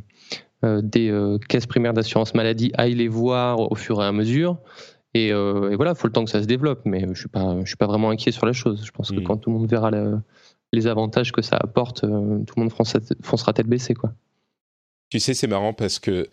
des caisses primaires d'assurance maladie aille les voir au fur et à mesure. Et, voilà, il faut le temps que ça se développe. Mais je suis pas, je suis pas vraiment inquiet sur la chose. Je pense que mmh. quand tout le monde verra les avantages que ça apporte, tout le monde foncera tête baissée, quoi. Tu sais, c'est marrant parce que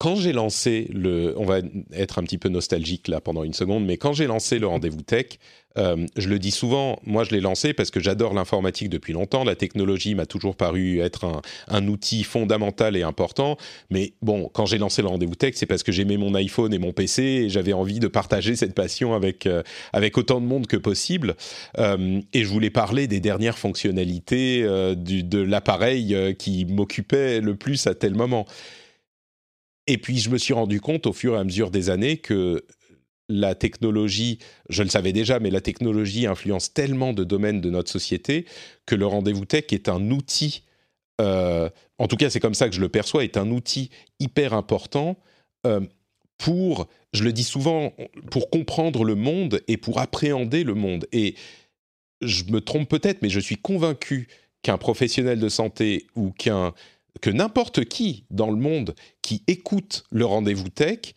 quand j'ai lancé le, on va être un petit peu nostalgique là pendant une seconde, mais quand j'ai lancé le rendez-vous tech, euh, je le dis souvent, moi je l'ai lancé parce que j'adore l'informatique depuis longtemps, la technologie m'a toujours paru être un, outil fondamental et important, mais bon, quand j'ai lancé le rendez-vous tech, c'est parce que j'aimais mon iPhone et mon PC et j'avais envie de partager cette passion avec, euh, avec autant de monde que possible, euh, et je voulais parler des dernières fonctionnalités de l'appareil qui m'occupait le plus à tel moment. Et puis je me suis rendu compte au fur et à mesure des années que la technologie, je le savais déjà, mais la technologie influence tellement de domaines de notre société que le rendez-vous tech est un outil, euh, en tout cas c'est comme ça que je le perçois, est un outil hyper important euh, pour, je le dis souvent, pour comprendre le monde et pour appréhender le monde. Et je me trompe peut-être, mais je suis convaincu qu'un professionnel de santé ou qu'un que n'importe qui dans le monde qui écoute le rendez-vous tech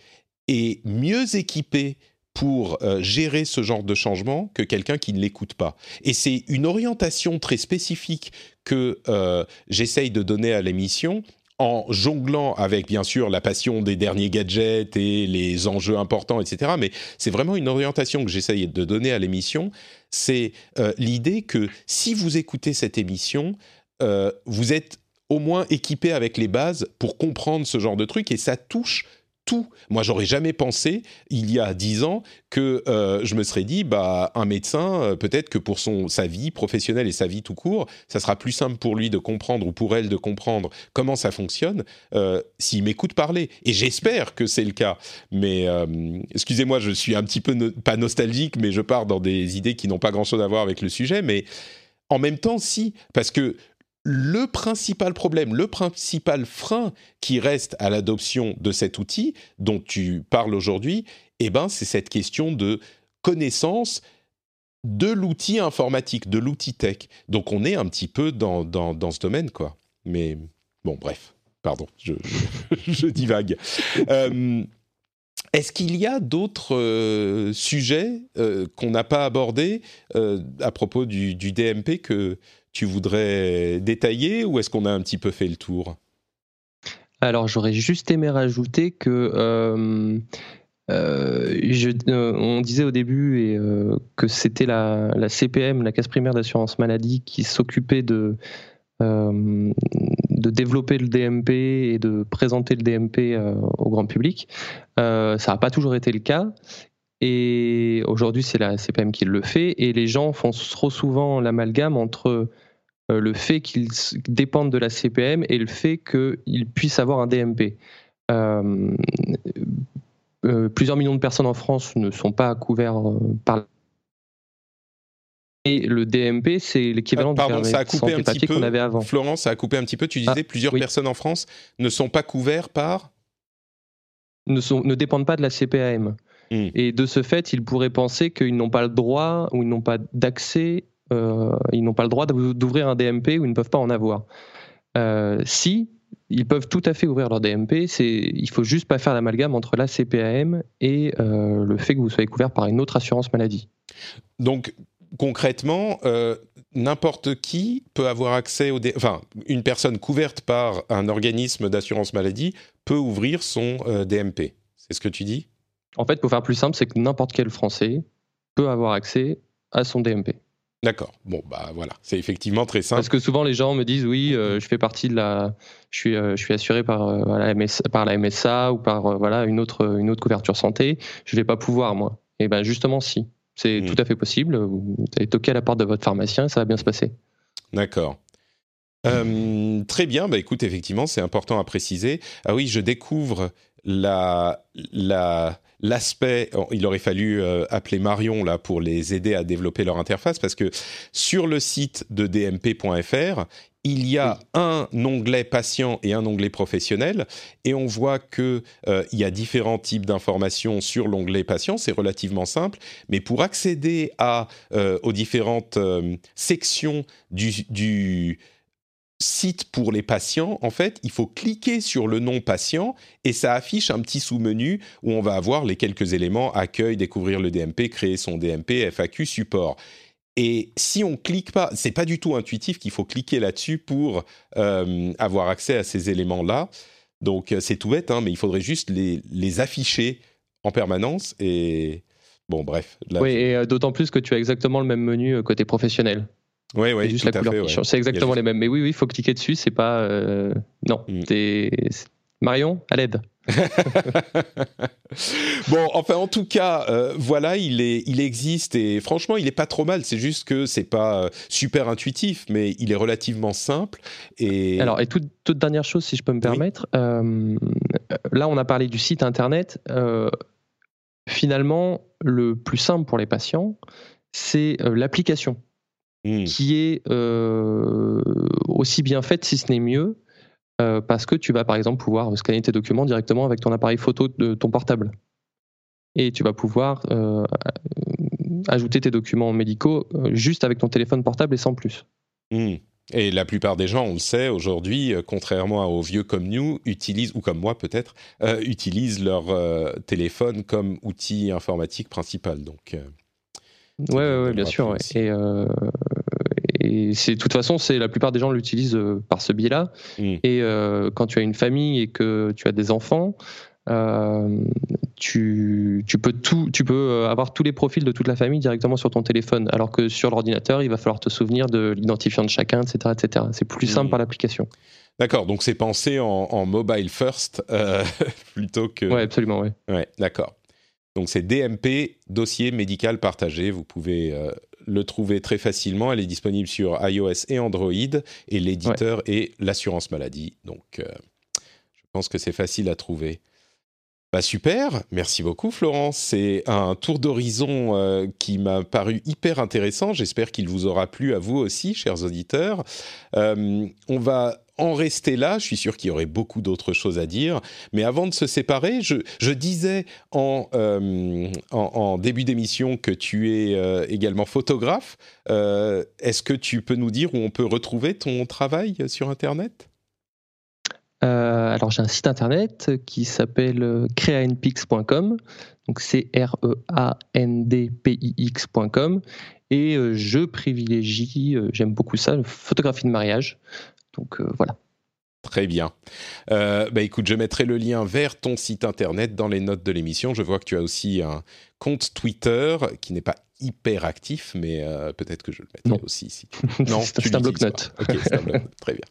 est mieux équipé pour euh, gérer ce genre de changement que quelqu'un qui ne l'écoute pas. Et c'est une orientation très spécifique que euh, j'essaye de donner à l'émission en jonglant avec bien sûr la passion des derniers gadgets et les enjeux importants, etc. Mais c'est vraiment une orientation que j'essaye de donner à l'émission. C'est euh, l'idée que si vous écoutez cette émission, vous êtes au moins équipé avec les bases pour comprendre ce genre de truc et ça touche tout. Moi, j'aurais jamais pensé, il y a dix ans, que euh, je me serais dit, bah, un médecin, euh, peut-être que pour son, sa vie professionnelle et sa vie tout court, ça sera plus simple pour lui de comprendre ou pour elle de comprendre comment ça fonctionne euh, s'il m'écoute parler. Et j'espère que c'est le cas. Mais excusez-moi, je suis un petit peu pas nostalgique, mais je pars dans des idées qui n'ont pas grand-chose à voir avec le sujet. Mais en même temps, si, parce que le principal problème, le principal frein qui reste à l'adoption de cet outil dont tu parles aujourd'hui, eh ben, c'est cette question de connaissance de l'outil informatique, de l'outil tech. Donc on est un petit peu dans, dans, ce domaine, quoi. Mais bon, bref, pardon, je, je, divague. Euh, est-ce qu'il y a d'autres euh, sujets euh, qu'on n'a pas abordés à propos du, du DMP que tu voudrais détailler ou est-ce qu'on a un petit peu fait le tour? Alors j'aurais juste aimé rajouter que euh, euh, euh, on disait au début et, que c'était la, CPM, la caisse primaire d'assurance maladie, qui s'occupait de, de développer le DMP et de présenter le DMP au grand public. ça n'a pas toujours été le cas. Et aujourd'hui, c'est la CPM qui le fait. Et les gens font trop souvent l'amalgame entre le fait qu'ils dépendent de la CPM et le fait qu'ils puissent avoir un DMP. Euh, euh, plusieurs millions de personnes en France ne sont pas couverts par et le DMP, c'est l'équivalent ah, de ça a coupé un petit peu. qu'on avait avant. Florence, ça a coupé un petit peu. Tu disais ah, plusieurs personnes en France ne sont pas couverts par ne, sont, ne dépendent pas de la CPAM. Hmm. Et de ce fait, ils pourraient penser qu'ils n'ont pas le droit ou ils n'ont pas d'accès euh, ils n'ont pas le droit d'ouvrir un DMP ou ils ne peuvent pas en avoir. Euh, si, ils peuvent tout à fait ouvrir leur DMP. C'est, il faut juste pas faire l'amalgame entre la CPAM et euh, le fait que vous soyez couvert par une autre assurance maladie. Donc concrètement, n'importe qui peut avoir accès au... Enfin, une personne couverte par un organisme d'assurance maladie peut ouvrir son euh, DMP. C'est ce que tu dis? En fait, pour faire plus simple, c'est que n'importe quel Français peut avoir accès à son DMP. D'accord. Bon, bah voilà, c'est effectivement très simple. Parce que souvent les gens me disent oui, euh, je fais partie de la, je suis, euh, je suis assuré par, la MSA, par la MSA ou par voilà une autre, une autre couverture santé. Je vais pas pouvoir moi. Et ben justement si. C'est hmm. tout à fait possible. Vous allez toquer à la porte de votre pharmacien et ça va bien se passer. D'accord. Euh, très bien, bah écoute, effectivement, c'est important à préciser. Ah oui, je découvre la, la, l'aspect, oh, il aurait fallu euh, appeler Marion là pour les aider à développer leur interface parce que sur le site de dmp.fr, il y a un onglet patient et un onglet professionnel, et on voit que euh, il y a différents types d'informations sur l'onglet patient. C'est relativement simple, mais pour accéder à euh, aux différentes euh, sections du, du site pour les patients, en fait, il faut cliquer sur le nom patient et ça affiche un petit sous-menu où on va avoir les quelques éléments accueil, découvrir le DMP, créer son DMP, FAQ, support. Et si on clique pas, c'est pas du tout intuitif qu'il faut cliquer là-dessus pour euh, avoir accès à ces éléments-là. Donc euh, c'est tout bête, hein, mais il faudrait juste les, les, afficher en permanence. Et bon, bref. oui, et euh, d'autant plus que tu as exactement le même menu côté professionnel. Oui, oui, juste la couleur C'est exactement les mêmes. Mais oui, oui, il faut cliquer dessus. C'est pas. Non. Mm. Marion, à l'aide. bon, enfin, en tout cas, euh, voilà, il, est, il existe et franchement, il est pas trop mal. C'est juste que c'est pas euh, super intuitif, mais il est relativement simple. Et alors, et toute, dernière chose, si je peux me permettre, euh, là, on a parlé du site internet. finalement, le plus simple pour les patients, c'est l'application, hmm. qui est aussi bien faite, si ce n'est mieux, euh, parce que tu vas par exemple pouvoir scanner tes documents directement avec ton appareil photo de ton portable. Et tu vas pouvoir euh, ajouter tes documents médicaux euh, juste avec ton téléphone portable et sans plus. Hmm. Et la plupart des gens, on le sait aujourd'hui, contrairement aux vieux comme nous, utilisent, ou comme moi peut-être, utilisent leur téléphone comme outil informatique principal. Donc, ouais, ouais, bien sûr. Et, et c'est de toute façon, c'est la plupart des gens l'utilisent euh, par ce biais-là. Mm. Et euh, quand tu as une famille et que tu as des enfants, euh, tu, tu, peux tout, tu peux avoir tous les profils de toute la famille directement sur ton téléphone, alors que sur l'ordinateur, il va falloir te souvenir de l'identifiant de chacun, etc., etc. C'est plus simple mm. par l'application. D'accord, donc c'est pensé en, mobile first plutôt que. Oui, absolument, oui. Ouais, d'accord. Donc c'est DMP, dossier médical partagé. Vous pouvez le trouver très facilement. Elle est disponible sur iOS et Android et l'éditeur est l'assurance maladie. Donc, euh, je pense que c'est facile à trouver. Bah super, merci beaucoup Florence. C'est un tour d'horizon euh, qui m'a paru hyper intéressant. J'espère qu'il vous aura plu à vous aussi, chers auditeurs. Euh, on va en rester là. Je suis sûr qu'il y aurait beaucoup d'autres choses à dire. Mais avant de se séparer, je, disais euh, en, début d'émission que tu es également photographe. Est-ce que tu peux nous dire où on peut retrouver ton travail sur Internet? Alors j'ai un site internet qui s'appelle creandpix.com, donc c'est r e a n d p i x.com et je privilégie, j'aime beaucoup ça, la photographie de mariage. Donc euh, voilà. Très bien. Euh, bah écoute, je mettrai le lien vers ton site internet dans les notes de l'émission. Je vois que tu as aussi un compte Twitter qui n'est pas hyper actif, mais euh, peut-être que je le mettrai aussi ici. non, c'est un bloc-notes. Ok, c'est un bloc-notes. Très bien.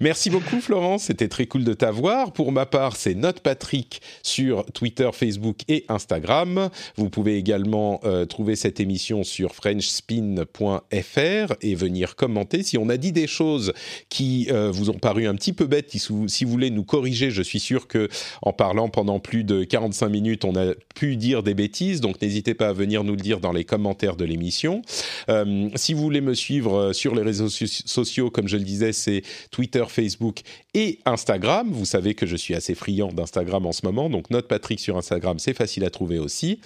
Merci beaucoup Florence, c'était très cool de t'avoir. Pour ma part, c'est Note Patrick sur Twitter, Facebook et Instagram. Vous pouvez également euh, trouver cette émission sur frenchspin.fr et venir commenter. Si on a dit des choses qui euh, vous ont paru un petit peu bêtes, si vous, voulez nous corriger, je suis sûr que en parlant pendant plus de 45 minutes, on a pu dire des bêtises. Donc n'hésitez pas à venir nous le dire dans les commentaires de l'émission. Euh, si vous voulez me suivre sur les réseaux sociaux, comme je le disais, c'est Twitter Facebook et Instagram. Vous savez que je suis assez friand d'Instagram en ce moment, donc note Patrick sur Instagram, c'est facile à trouver aussi.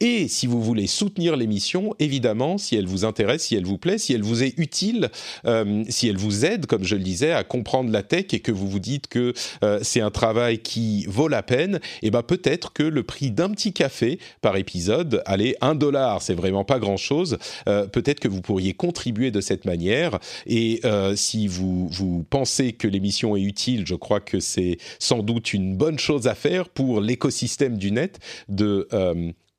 Et si vous voulez soutenir l'émission, évidemment, si elle vous intéresse, si elle vous plaît, si elle vous est utile, euh, si elle vous aide, comme je le disais, à comprendre la tech et que vous vous dites que euh, c'est un travail qui vaut la peine, et eh ben peut-être que le prix d'un petit café par épisode, allez, un dollar, c'est vraiment pas grand-chose, euh, peut-être que vous pourriez contribuer de cette manière. Et si vous, vous pensez que l'émission est utile, je crois que c'est sans doute une bonne chose à faire pour l'écosystème du net de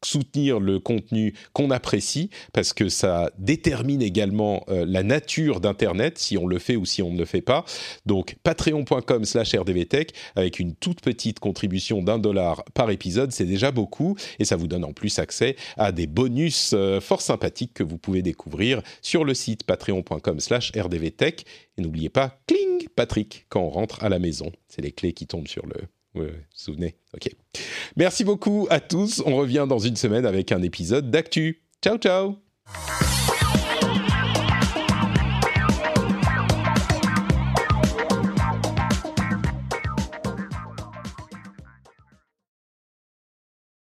soutenir le contenu qu'on apprécie parce que ça détermine également euh, la nature d'Internet, si on le fait ou si on ne le fait pas. Donc patreon.com slash rdvtech avec une toute petite contribution d'un dollar par épisode, c'est déjà beaucoup et ça vous donne en plus accès à des bonus euh, fort sympathiques que vous pouvez découvrir sur le site patreon.com slash rdvtech. Et n'oubliez pas, cling, Patrick, quand on rentre à la maison. C'est les clés qui tombent sur le, vous vous souvenez Ok. Merci beaucoup à tous. On revient dans une semaine avec un épisode d'actu. Ciao, ciao